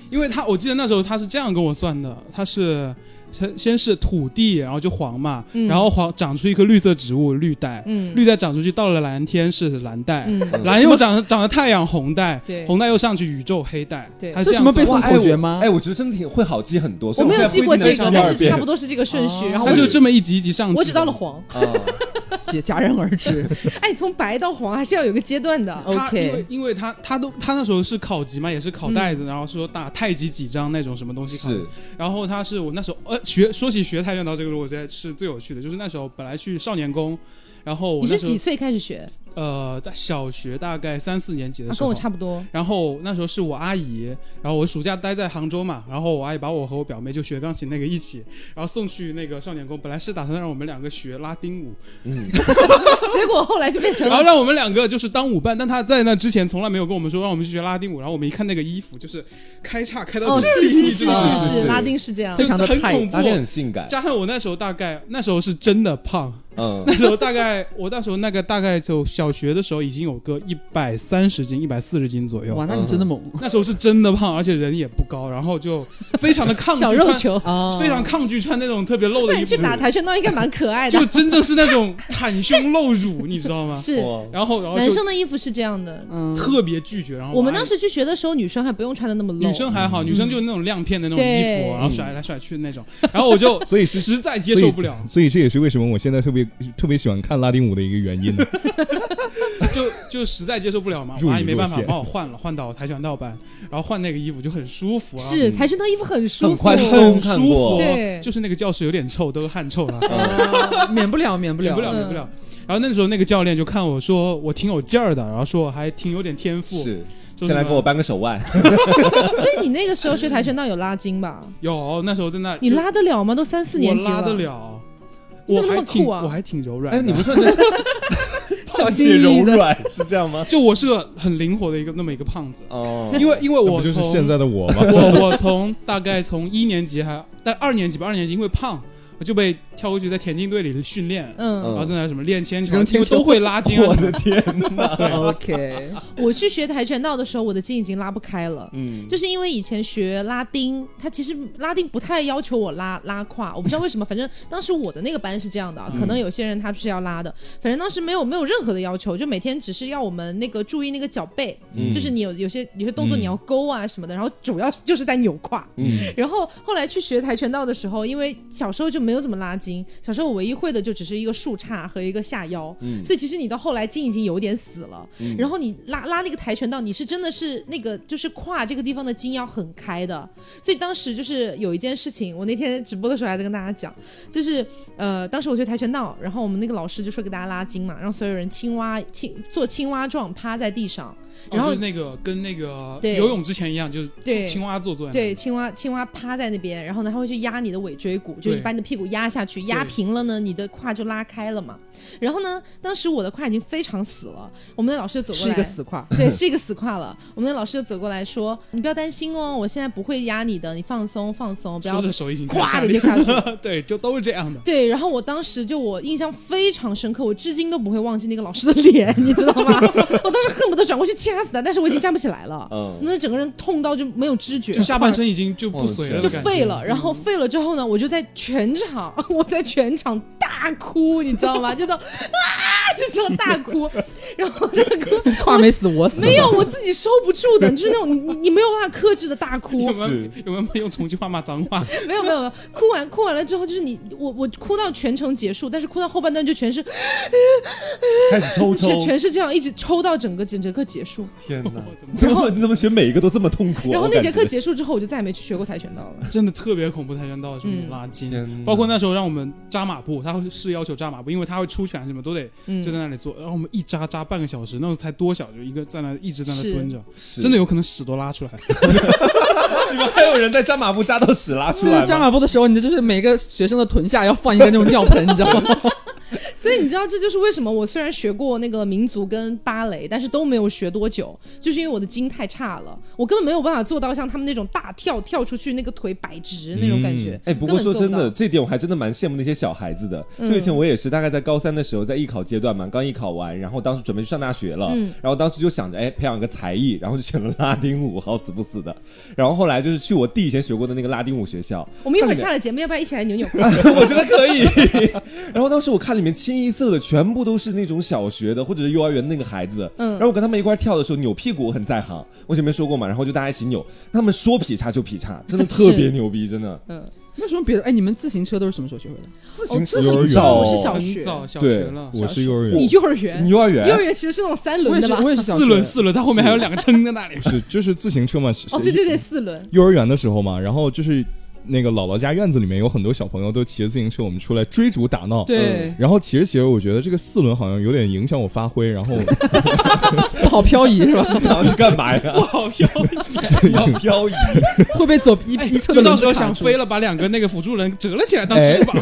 因为他我记得那时候他是这样跟我算的，他是先先是土地，然后就黄嘛，嗯。然后黄长出一棵绿色植物绿带，嗯。绿带长出去到了蓝天是蓝带，嗯，蓝又长长了太阳红带，对。红带又上去宇宙黑带，对。他这什么背诵口诀吗？哎，我觉得真的挺会好记很多。我没有记过这个，但是差不多。是这个顺序。哦他就然后我就这么一级一级上去。我只到了黄，啊，戛戛然而止。哎，从白到黄还是要有个阶段的。他 OK 因为因为他他都他那时候是考级嘛，也是考袋子，然后说打太极几张那种什么东西考是。然后他是我那时候呃学说起学跆拳道这个，我觉得是最有趣的，就是那时候本来去少年宫，然后你是几岁开始学？呃大小学大概三四年级的啊，时候，跟我差不多。然后那时候是我阿姨，然后我暑假待在杭州嘛，然后我阿姨把我和我表妹就学钢琴那个一起，然后送去那个少年宫，本来是打算让我们两个学拉丁舞，嗯，结果后来就变成了然后让我们两个就是当舞伴，但他在那之前从来没有跟我们说让我们去学拉丁舞，然后我们一看那个衣服就是开叉开到哦，这里，是是是是是，拉丁是这样非。常的恐怖拉，丁很性感。加上我那时候大概那时候是真的胖，嗯，那时候大概我那时候那个大概就小学的时候已经有个一百三十斤、一百四十斤左右哇，，那你真的猛那时候是真的胖，而且人也不高，然后就非常的抗拒穿，小肉球，啊非常抗拒穿那种特别露的衣服那你去，打跆拳道应该蛮可爱的就。真正是那种袒胸露乳，你知道吗？是，然后然后男生的衣服是这样的。嗯，特别拒绝，然后我们当时去学的时候，女生还不用穿的那么露。女生还好，女生就那种亮片的那种衣对服，然后甩来甩去的那种，然后我就 所以是实在接受不了，所以这也是为什么我现在特别特别喜欢看拉丁舞的一个原因。就就实在接受不了嘛，我阿姨没办法帮我换了，换到跆拳道班，然后换那个衣服就很舒服啊，是跆拳道衣服很舒服，很宽松很舒服对，就是那个教室有点臭，都是汗臭了，啊。免不了，免不了，免不了，免不了。然后那时候那个教练就看我说我挺有劲儿的，然后说我还挺有点天赋，是，先来给我扳个手腕。所以你那个时候学跆拳道有拉筋吧？有那时候在那你拉得了吗？都三四年级我拉得了，你怎么那我还挺么酷啊我还挺柔软。哎，你不是那是小心心翼翼的柔软是这样吗？就我是个很灵活的一个那么一个胖子，哦，因为因为我就是现在的我吗？我我从大概从一年级还但二年级吧，二年级因为胖，我就被跳过去在田径队里训练，嗯。然嗯，后在那什么练铅球，都会拉筋啊。我。的天哪！对。OK，我去学跆拳道的时候，我的筋已经拉不开了。嗯，就是因为以前学拉丁，他其实拉丁不太要求我拉拉胯，我不知道为什么，反正当时我的那个班是这样的啊，可能有些人他是要拉的，反正当时没有没有任何的要求，就每天只是要我们那个注意那个脚背，嗯。就是你有有些有些动作你要勾啊什么的，然后主要就是在扭胯。嗯。然后后来去学跆拳道的时候，因为小时候就没有怎么拉筋，小时候我唯一会的就只是一个竖叉和一个下腰，嗯所以其实你到后来筋已经有点死了。然后你拉拉那个跆拳道，你是真的是那个就是胯这个地方的筋要很开的，所以当时就是有一件事情，我那天直播的时候还在跟大家讲，就是呃，当时我学跆拳道，然后我们那个老师就说给大家拉筋嘛，让所有人青蛙青做青蛙状趴在地上，然后哦就是那个跟那个对游泳之前一样，就是对青蛙坐坐在那对，青蛙青蛙趴在那边，然后呢，它会去压你的尾椎骨，就是对把你的屁股压下去，压平了呢，你的胯就拉开了嘛。然后呢，当时我的胯已经非常死了，我们的老师就走过来，是一个死胯。对，是一个死胯了。我们的老师就走过来说：“你不要担心哦，我现在不会压你的，你放松放松，不要说着手已经咵开始的就下去。”对，就都是这样的。对，然后我当时就我印象非常深刻，我至今都不会忘记那个老师的脸，你知道吗？我当时恨不得转过去掐死他，但是我已经站不起来了，嗯那时候整个人痛到就没有知觉，就下半身已经就不随了就废了。然后废了之后呢，我就在全场，我在全场大哭，你知道吗？就到啊，就这样大哭，然后那个胯没死我死。没有我自己收不住的，就是那种你你你没有办法克制的大哭有。没 有有没有用重庆话骂脏话？没有没有，没有哭完哭完了之后，就是你我我哭到全程结束，但是哭到后半段就全是 开始抽抽全，全是这样，一直抽到整个整节课结束。天哪！然 后你怎么你怎么学每一个都这么痛苦啊？然后那节课结束之后，我就再也没去学过跆拳道了。真的特别恐怖，跆拳道什么嗯拉筋，天哪包括那时候让我们扎马步，他会是要求扎马步，因为他会出拳什么都得嗯就在那里做，然后我们一扎扎半个小时，那时候才多小，就一个在那一直在那蹲着，真的有可能屎都拉出来。你们还有人在扎马步扎到屎拉出来？扎马步的时候，你就是每个学生的臀下要放一个那种尿盆，你知道吗？所以你知道，这就是为什么我虽然学过那个民族跟芭蕾，但是都没有学多久，就是因为我的筋太差了，我根本没有办法做到像他们那种大跳跳出去，那个腿摆直那种感觉。哎，不过说真的，这点我还真的蛮羡慕那些小孩子的。嗯就以前我也是，大概在高三的时候，在艺考阶段嘛，刚艺考完，然后当时准备去上大学了，嗯然后当时就想着，哎，培养个才艺，然后就选了拉丁舞，好死不死的。然后后来就是去我弟以前学过的那个拉丁舞学校，我们一会儿下了节目，要不要一起来扭扭 胯？我觉得可以。然后当时我看里面清一色的全部都是那种小学的或者是幼儿园那个孩子，嗯然后我跟他们一块儿跳的时候扭屁股我很在行，我前面说过嘛，然后就大家一起扭，他们说劈叉就劈叉，真的特别牛逼，真的。嗯，为什么别的？哎，你们自行车都是什么时候学会的？自行车我是哦小学，很早小对学了，我是幼儿园你，幼儿园你，幼儿园？幼儿园其实是那种三轮的吧？我也四轮四轮，它后面还有两个撑在那里。是就是自行车嘛。哦，对对对，四轮。幼儿园的时候嘛，然后就是那个姥姥家院子里面有很多小朋友都骑着自行车，我们出来追逐打闹。对，然后骑着骑着，我觉得这个四轮好像有点影响我发挥，然后 不好漂移是吧？你想要去干嘛呀？不好漂移，要漂移。会被左一一侧就到时候想飞了，把两个那个辅助人折了起来当翅膀。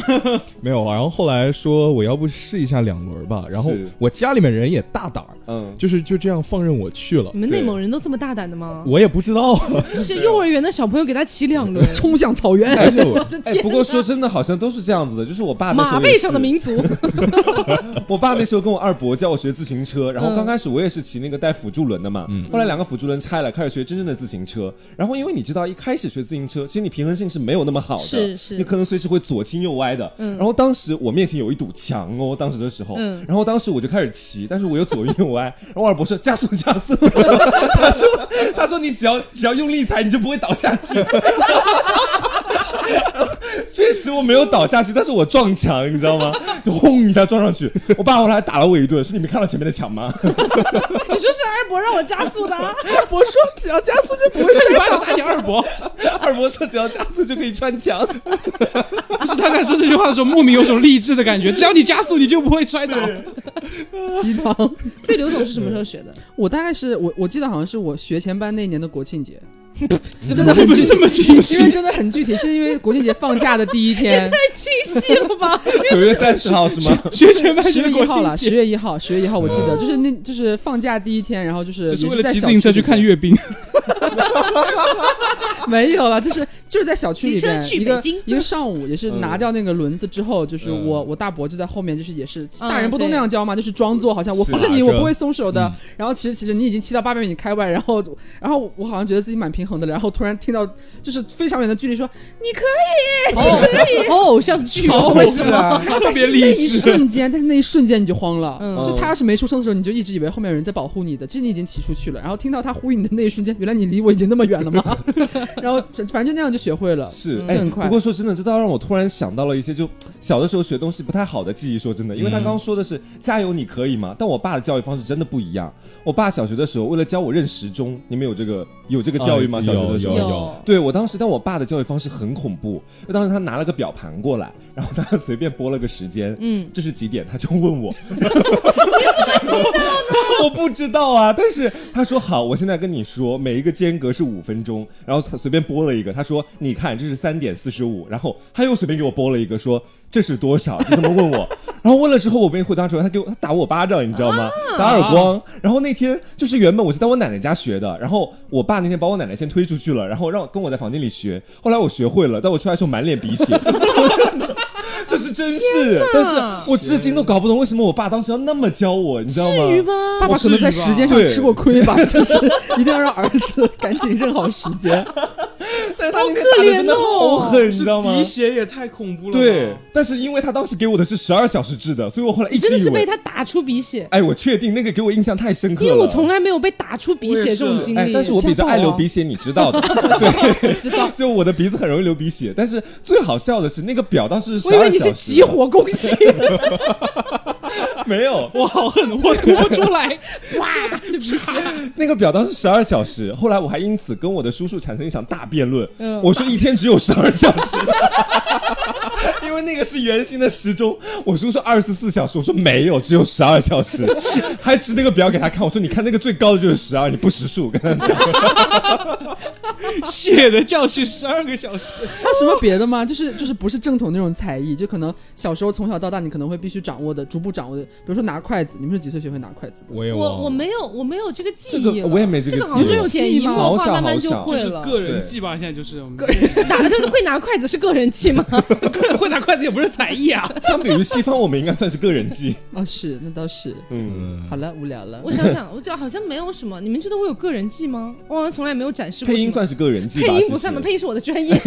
没有啊。然后后来说我要不试一下两轮吧，然后我家里面人也大胆儿，嗯，就是就这样放任我去了你。们内蒙人都这么大胆的吗？我也不知道，是幼儿园的小朋友给他骑两轮，冲向草原。但是我 哎，不过说真的，好像都是这样子的。就是我爸那时候马背上的民族。我爸那时候跟我二伯教我学自行车，然后嗯刚开始我也是骑那个带辅助轮的嘛，嗯后来两个辅助轮拆了，开始学真正的自行车。然后因为你知道，一开始学自行车，其实你平衡性是没有那么好的，是是你可能随时会左倾右歪的。嗯然后当时我面前有一堵墙哦，当时的时候，嗯然后当时我就开始骑，但是我又左晕右歪，然后我二伯说加速加速，他说他说你只要只要用力踩，你就不会倒下去。确实我没有倒下去，但是我撞墙，你知道吗？就轰一下撞上去。我爸后来还打了我一顿，说你没看到前面的墙吗？你说是二伯让我加速的啊？我说只要加速就不会你把你打你二伯，二伯说只要加速就可以穿墙。不是他在说这句话的时候，莫名有种励志的感觉。只要你加速，你就不会摔倒。鸡汤。所以刘总是什么时候学的？我大概是我我记得好像是我学前班那年的国庆节，真的很具体，这么清因为。真的很具体，是因为国庆 节放假的第一天，太清晰了吧？九月三十号是吗？学前班十月一号了，十月一号，十月一号我记得，就是那就是放假第一天，然后就是只是为了骑自行车去看阅兵。没有了，就是就是在小区里骑车边一个去北京一个上午，也是嗯拿掉那个轮子之后，就是嗯我我大伯就在后面，就是也是嗯大人不都那样教吗？就是装作好像我是扶着你，我不会松手的嗯。然后其实其实你已经骑到八百米开外，然后然后我好像觉得自己蛮平衡的，然后突然听到就是非常远的距离说你可以，哦，好 偶像剧哦，为什么？啊？特别那励一。瞬间，但是那一瞬间你就慌了。嗯就他要是没出声的时候，你就一直以为后面有人在保护你的，其实你已经骑出去了。然后听到他呼应你的那一瞬间，原来你离我已经那么远了吗？然后反正就那样就学会了。是，哎、嗯很快不过说真的，这倒让我突然想到了一些就小的时候学东西不太好的记忆。说真的，因为他刚刚说的是“加油，你可以吗”，但我爸的教育方式真的不一样。我爸小学的时候，为了教我认时钟，你们有这个有这个教育吗？啊小学的时候有有对我当时，但我爸的教育方式很恐怖。当时他拿了个表盘过来，然后他随便拨了个时间，嗯，这是几点？他就问我，你怎么知道呢？我不知道啊，但是他说好，我现在跟你说，每一个间隔是五分钟，然后他随便拨了一个，他说你看这是三点四十五，然后他又随便给我拨了一个，说这是多少？你这么问我，然后问了之后我没回答出来，他给我他打我巴掌，你知道吗？打耳光。然后那天就是原本我是在我奶奶家学的，然后我爸那天把我奶奶先推出去了，然后让跟我在房间里学。后来我学会了，但我出来的时候满脸鼻血。真事，但是我至今都搞不懂为什么我爸当时要那么教我，你知道吗？至于吗？爸爸可能在时间上对吃过亏吧，就是一定要让儿子赶紧认好时间。但是他那天打的真的好狠，你知道吗？鼻血也太恐怖了。对，但是因为他当时给我的是十二小时制的，所以我后来一直真的是被，他打出鼻血，哎，我确定那个给我印象太深刻了。因为我从来没有被打出鼻血这种经历。哎，但是我比较爱流鼻血，你知道的。对，知道。就我的鼻子很容易流鼻血，但是最好笑的是那个表当时是我以为你十二小时，是急火攻心，没有，我好恨，我吐不出来。哇，这鼻血。那个表当时十二小时，后来我还因此跟我的叔叔产生一场大辩论。嗯我说一天只有十二小时，因为那个是圆形的时钟。我叔说二十四小时，我说没有，只有十二小时，还指那个表给他看。我说你看那个最高的就是十二，你不识数，跟他讲。血的教训十二个小时，还有什么别的吗？就是就是不是正统那种才艺，就可能小时候从小到大你可能会必须掌握的，逐步掌握的，比如说拿筷子，你们是几岁学会拿筷子的？我也我我没有我没有这个记这忆我也没这这个记忆个好像就有潜移默好化，小慢慢就会了。个人技吧。现在就是我们打的 会拿筷子是个人技吗？会拿筷子也不是才艺啊。相比于西方，我们应该算是个人技。哦，是，那倒是。嗯，嗯，好了，无聊了。我想想，我这好像没有什么。你们觉得我有个人技吗？我好像从来没有展示过。配音算是个人技吧？配音不算吗？配音是我的专业。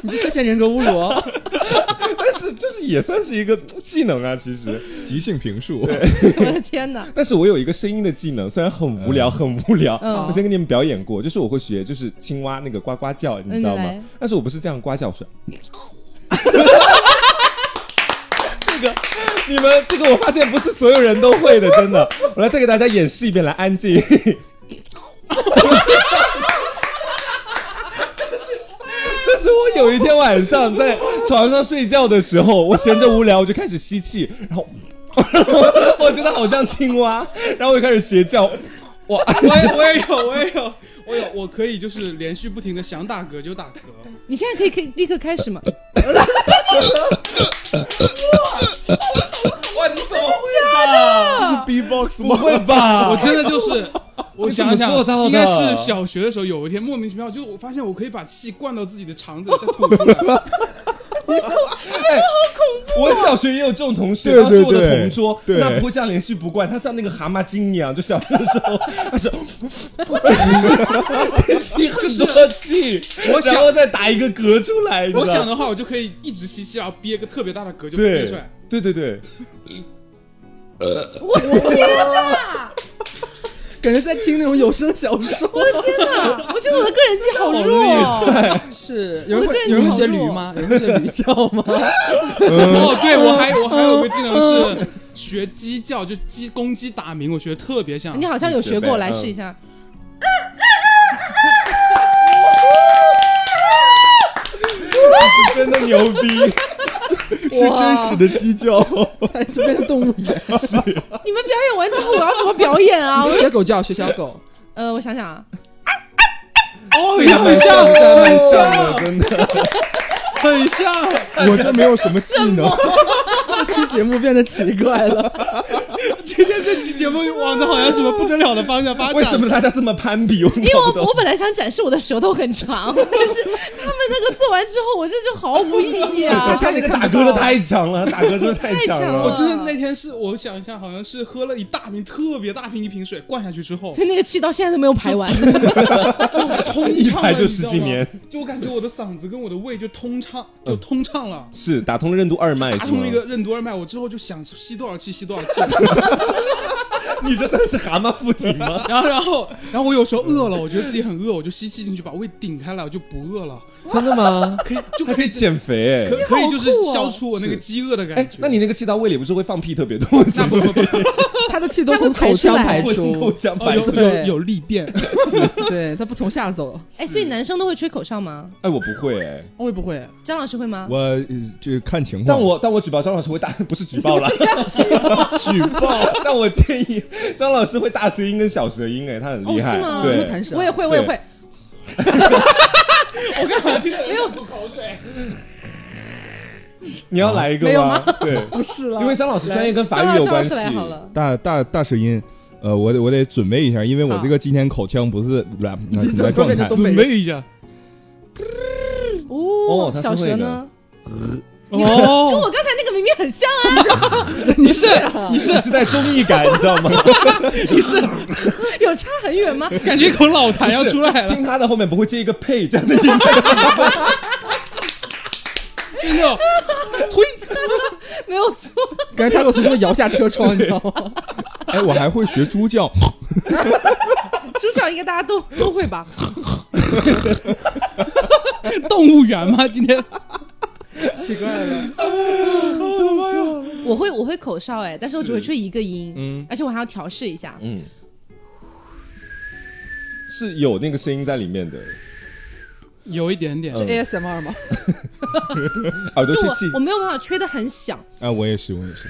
你这涉嫌人格侮辱哦。但是就是也算是一个技能啊，其实。即兴评述，我的天哪！但是我有一个声音的技能，虽然很无聊，很无聊。嗯我先跟你们表演过，就是我会学，就是青蛙那个呱呱叫，你知道吗？但是我不是这样呱叫，我是。这个，你们这个我发现不是所有人都会的，真的。我来再给大家演示一遍，来安静。这是我有一天晚上在床上睡觉的时候，我闲着无聊，我就开始吸气，然后 我觉得好像青蛙，然后我就开始学叫，我！我也我也有我也有我有我可以就是连续不停的想打嗝就打嗝。你现在可以可以立刻开始吗？哇，你怎么会的？这是 B-box 吗不？会吧？我真的就是，我想想做到的应该是小学的时候，有一天莫名其妙，就我发现我可以把气灌到自己的肠子里 再吐出来。我小学也有这种同学，对他是我的同桌，对那不会这样连续不灌，他像那个蛤蟆精一样，就小学的时候，他是吸很多气，我想要再打一个嗝出来。我想的话，我就可以一直吸气，然后憋个特别大的嗝就憋出来。对对对，感觉在听那种有声小说。我的天哪！我觉得我的个人技好弱哦。是，有的个人有人学技好弱驴吗？有学驴叫吗？哦，对我还我还有个技能是学鸡叫，就鸡公鸡打鸣，我学的特别像。你好像有学过，嗯来试一下。真的牛逼！是真实的鸡叫，就变成动物园。你们表演完之后，我要怎么表演啊？学狗叫，学小狗。呃，我想想啊，哦，这还蛮像的，这还蛮像的，真的。很像。我这没有什么技能，这期节目变得奇怪了。今天这期节目往着好像什么不得了的方向发展。为什么大家这么攀比？因因为我我本来想展示我的舌头很长，但是他们那个做完之后，我这就毫无意义啊！他那个打嗝的太强了，打嗝真的太强了我真的那天是我想一下，好像是喝了一大瓶特别大瓶一瓶水，灌下去之后，所以那个气到现在都没有排完。通一畅了，排就十几年，就我感觉我的嗓子跟我的胃就通畅，就通畅了。是打通了任督二脉，打通了一个任督二脉，我之后就想吸多少气吸多少气，你这算是蛤蟆附体吗？然后然后然后我有时候饿了，我觉得自己很饿，我就吸气进去把胃顶开来，我就不饿了，真的吗？可以就还可以减肥哎可。可以就是消除我那个是饥饿的感哎觉。，那你那个气到胃里不是会放屁特别多？是不是？他的气都从口腔排会从口出，腔排出。对有有利便，对他不从下走。哎，所以男生都会吹口哨吗？哎，我不会哎，我也不会，张老师会吗？我呃这看情况，但我但我举报张老师会大，不是举报了，举报。但我建议张老师会大舌音跟小舌音，哎，他很厉害哦是吗，会对，弹舌，我也会，我也会。我刚才听到没有吐口水，你要来一个没有吗？对，不是了因为张老师专业跟法语有关系。大大大舌音，呃，我得我得准备一下，因为我这个今天口腔不是什么状态。准备一下。哦哦他是小蛇会的 呢？跟哦，我刚才那个明明很像啊，你是 你是是带综艺感，你知道吗？你是有差很远吗？感觉一口老痰要出来了，听他的后面不会接一个呸这样的音，真的推没有错，刚才他给我说说摇下车窗，你知道吗？哎，我还会学猪叫，猪叫应该大家都都会吧？动物园吗？今天 奇怪了，我会我会口哨哎，但是我只会吹一个音，嗯。而且我还要调试一下。嗯，是有那个声音在里面的，有一点点。是 ASMR 吗？耳朵吹气。就我我没有办法吹得很响，啊，我也是，我也是。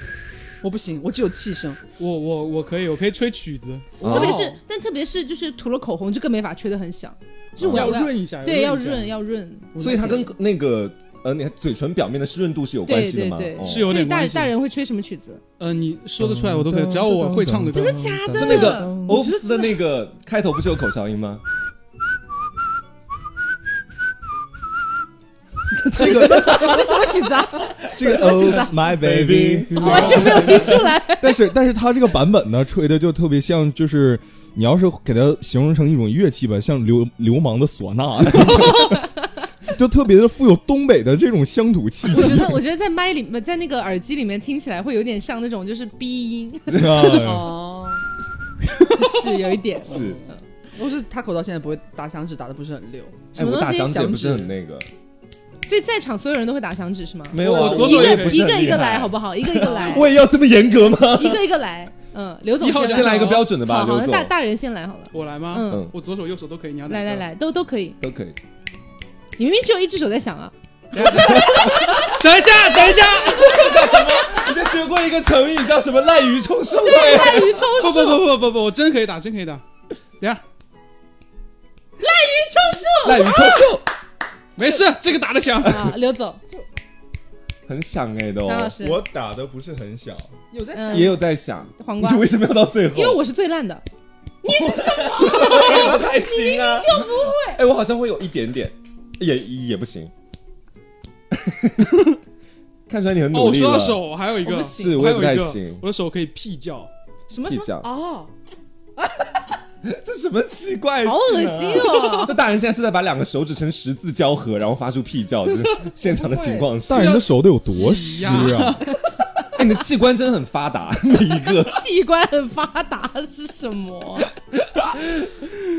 我不行，我只有气声。我我我可以，我可以吹曲子，哦。特别是但特别是就是涂了口红就更没法吹得很响，就是我要我要润一下，对要润要润，所以它跟那个呃，你看嘴唇表面的湿润度是有关系的吗？对对，哦是有点关系大人会吹什么曲子？呃，你说得出来我都可以，只要我会唱的歌。真的假的？就那个 Oops 的那个开头不是有口哨音吗？这个这是什么曲子啊？这个 Oh my baby，完全没有听出来。但是但是他这个版本呢，吹的就特别像，就是你要是给它形容成一种乐器吧，像流流氓的唢呐，就特别的富有东北的这种乡土气息。我觉得，我觉得在麦里，不在那个耳机里面听起来会有点像那种就是鼻音，啊哦，是有一点。是，我是他口到现在不会打响指，打的不是很溜。什么东西响指不是很那个，所以在场所有人都会打响指是吗？没有啊，我左一个手也不是一个一个来好不好？一个一个来，我也要这么严格吗？一个一个来。嗯，刘总一号先先来一个标准的吧，好好，那大大人先来好了。我来吗？嗯嗯，我左手右手都可以，你要来来，来，都都可以。都可以。你明明只有一只手在响啊！等一下，等一下，你在学过一个成语叫什么？滥竽充数。滥竽充不数，不不不不不不，我真可以打，真可以打。等下，滥竽充数，滥竽充数没事，这个打得响。啊！刘总，很响哎都。张老师，我打的不是很响，有在嗯也有在响，黄瓜你为什么要到最后？因为我是最烂的。不太行啊，就不会。哎，我好像会有一点点，也也不行。看出来你很哦，努力了。我说到手，还有一个是我也不太行，我的手可以屁叫。什么？屁叫，哦，这什么奇怪？好恶心！哦！这大人现在是在把两个手指成十字交合，然后发出屁叫，就是现场的情况是大。人的手得有多湿啊！哎，你的器官真的很发达，每一个。器官很发达是什么？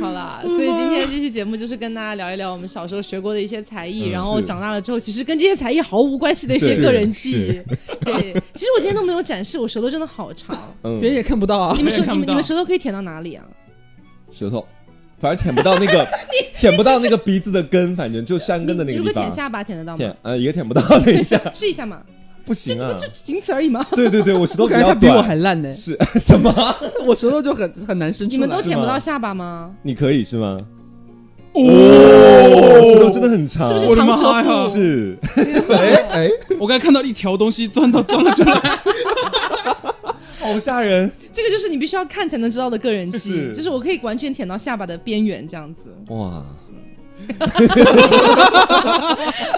好啦，所以今天这期节目就是跟大家聊一聊我们小时候学过的一些才艺，嗯然后长大了之后，其实跟这些才艺毫无关系的一些个人记忆。对，其实我今天都没有展示，我舌头真的好长。嗯别人也看不到啊你。们舌你们舌头可以舔到哪里啊？舌头，反正舔不到那个，舔不到那个鼻子的根，反正就山根的那个地方。如果舔下巴舔得到吗舔？呃也舔不到，等一下试一下嘛，不行啊就。仅此而已吗。对对对，我舌头我感觉他比我。还烂呢，是 什么？我舌头就很很难伸出来。你们都舔不到下巴吗？你可以是吗？哦，舌头真的很长，是不是长舌妈呀妇？是 哎哎，我刚才看到一条东西钻到钻了出来，好好吓人这个就是你必须要看才能知道的个人技，是就是我可以完全舔到下巴的边缘这样子。哇！好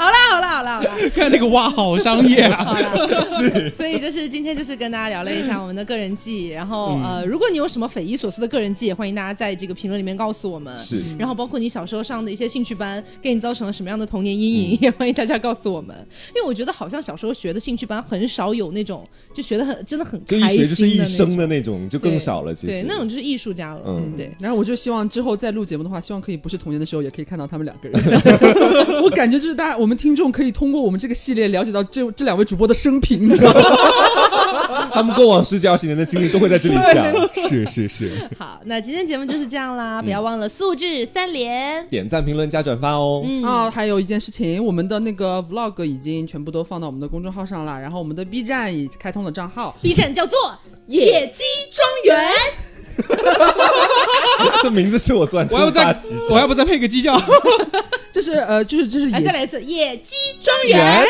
啦好啦好啦好啦看那个哇，好商业啊！好啦，是。所以就是今天就是跟大家聊了一下我们的个人记，然后、嗯呃，如果你有什么匪夷所思的个人记，也欢迎大家在这个评论里面告诉我们。是然后包括你小时候上的一些兴趣班，给你造成了什么样的童年阴影，也欢迎大家告诉我们。因为我觉得好像小时候学的兴趣班很少有那种就学的很真的很开学就是一心的那种。生的那种，就更少了。其实对，那种就是艺术家了。嗯对。然后我就希望之后再录节目的话，希望可以不是童年的时候，也可以看到他们两个人。我感觉就是大家我们听众可以通过我们这个系列了解到这这两位主播的生平，你知道吗？他们过往十几二十年的经历都会在这里讲。是是是，好，那今天节目就是这样啦，不要忘了素质三连。点赞、评论、加转发哦。嗯啊，还有一件事情，我们的那个 vlog 已经全部都放到我们的公众号上了，然后我们的 B 站已开通了账号。B 站叫做野鸡庄园，这名字是我突然我要不再我要不再配个鸡叫？这是呃，就是这是来野再来一次，野鸡庄园。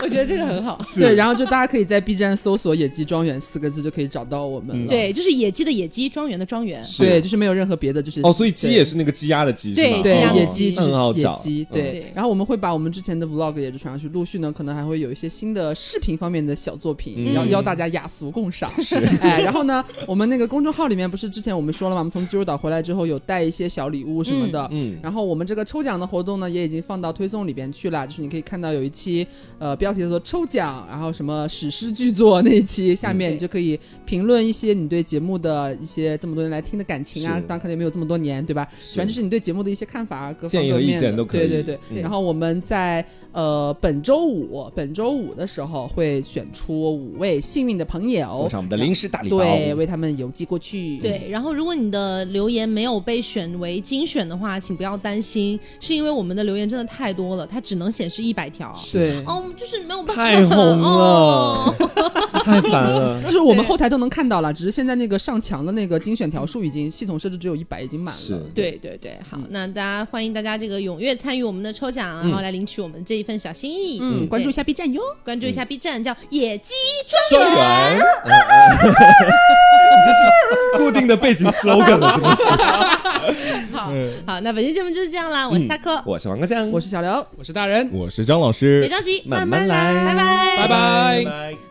我觉得这个很好。对，然后就大家可以在 B 站搜索“野鸡庄园”四个字就可以找到我们了。对，就是野鸡的野鸡，庄园的庄园。对，就是没有任何别的，就是哦，所以鸡也是那个鸡鸭的鸡，对是吗对鸡鸭的野鸡鸡就是很好找野鸡，嗯对对。然后我们会把我们之前的 vlog 也是传上去，陆续呢可能还会有一些新的视频方面的小作品，嗯邀邀大家雅俗共赏。是，哎，然后呢，我们那个公众号里面不是之前我们说了吗？我们从济州岛回来之后有带一些小礼物什么的。嗯，然后我们这个抽奖的活动呢，也已经放到推送里边去了。就是你可以看到有一期，呃，标题叫做“抽奖”，然后什么史诗巨作那一期，下面嗯你就可以评论一些你对节目的一些这么多年来听的感情啊。当然可能也没有这么多年，对吧？反正就是你对节目的一些看法啊，各方建议和意各面的见都可以对对对。嗯然后我们在呃本周五，本周五的时候会选出五位幸运的朋友送，上我们的零食大礼包。对，为他们邮寄过去。对，然后如果你的留言没有被选为精选的话，请不要担心，是因为我们的留言真的太多了，它只能显示一百条。对。哦，就是没有办法。了。哦。太烦了。就是我们后台都能看到了，只是现在那个上墙的那个精选条数已经系统设置只有一百，已经满是。了。对对对，好，那大家欢迎大家这个踊跃参与我们的抽奖，然后来领取我们这一份小心意。嗯，关注一下 B 站哟。关注一下 B 站，叫野鸡庄庄园。你这是固定的背景 slogan 了，真的是。好，好，那本期节目就是这样啦，我是嗯 taco，我是王哥酱，我是小刘。我是大人，我是张老师。别，着急，慢慢来，拜拜拜拜。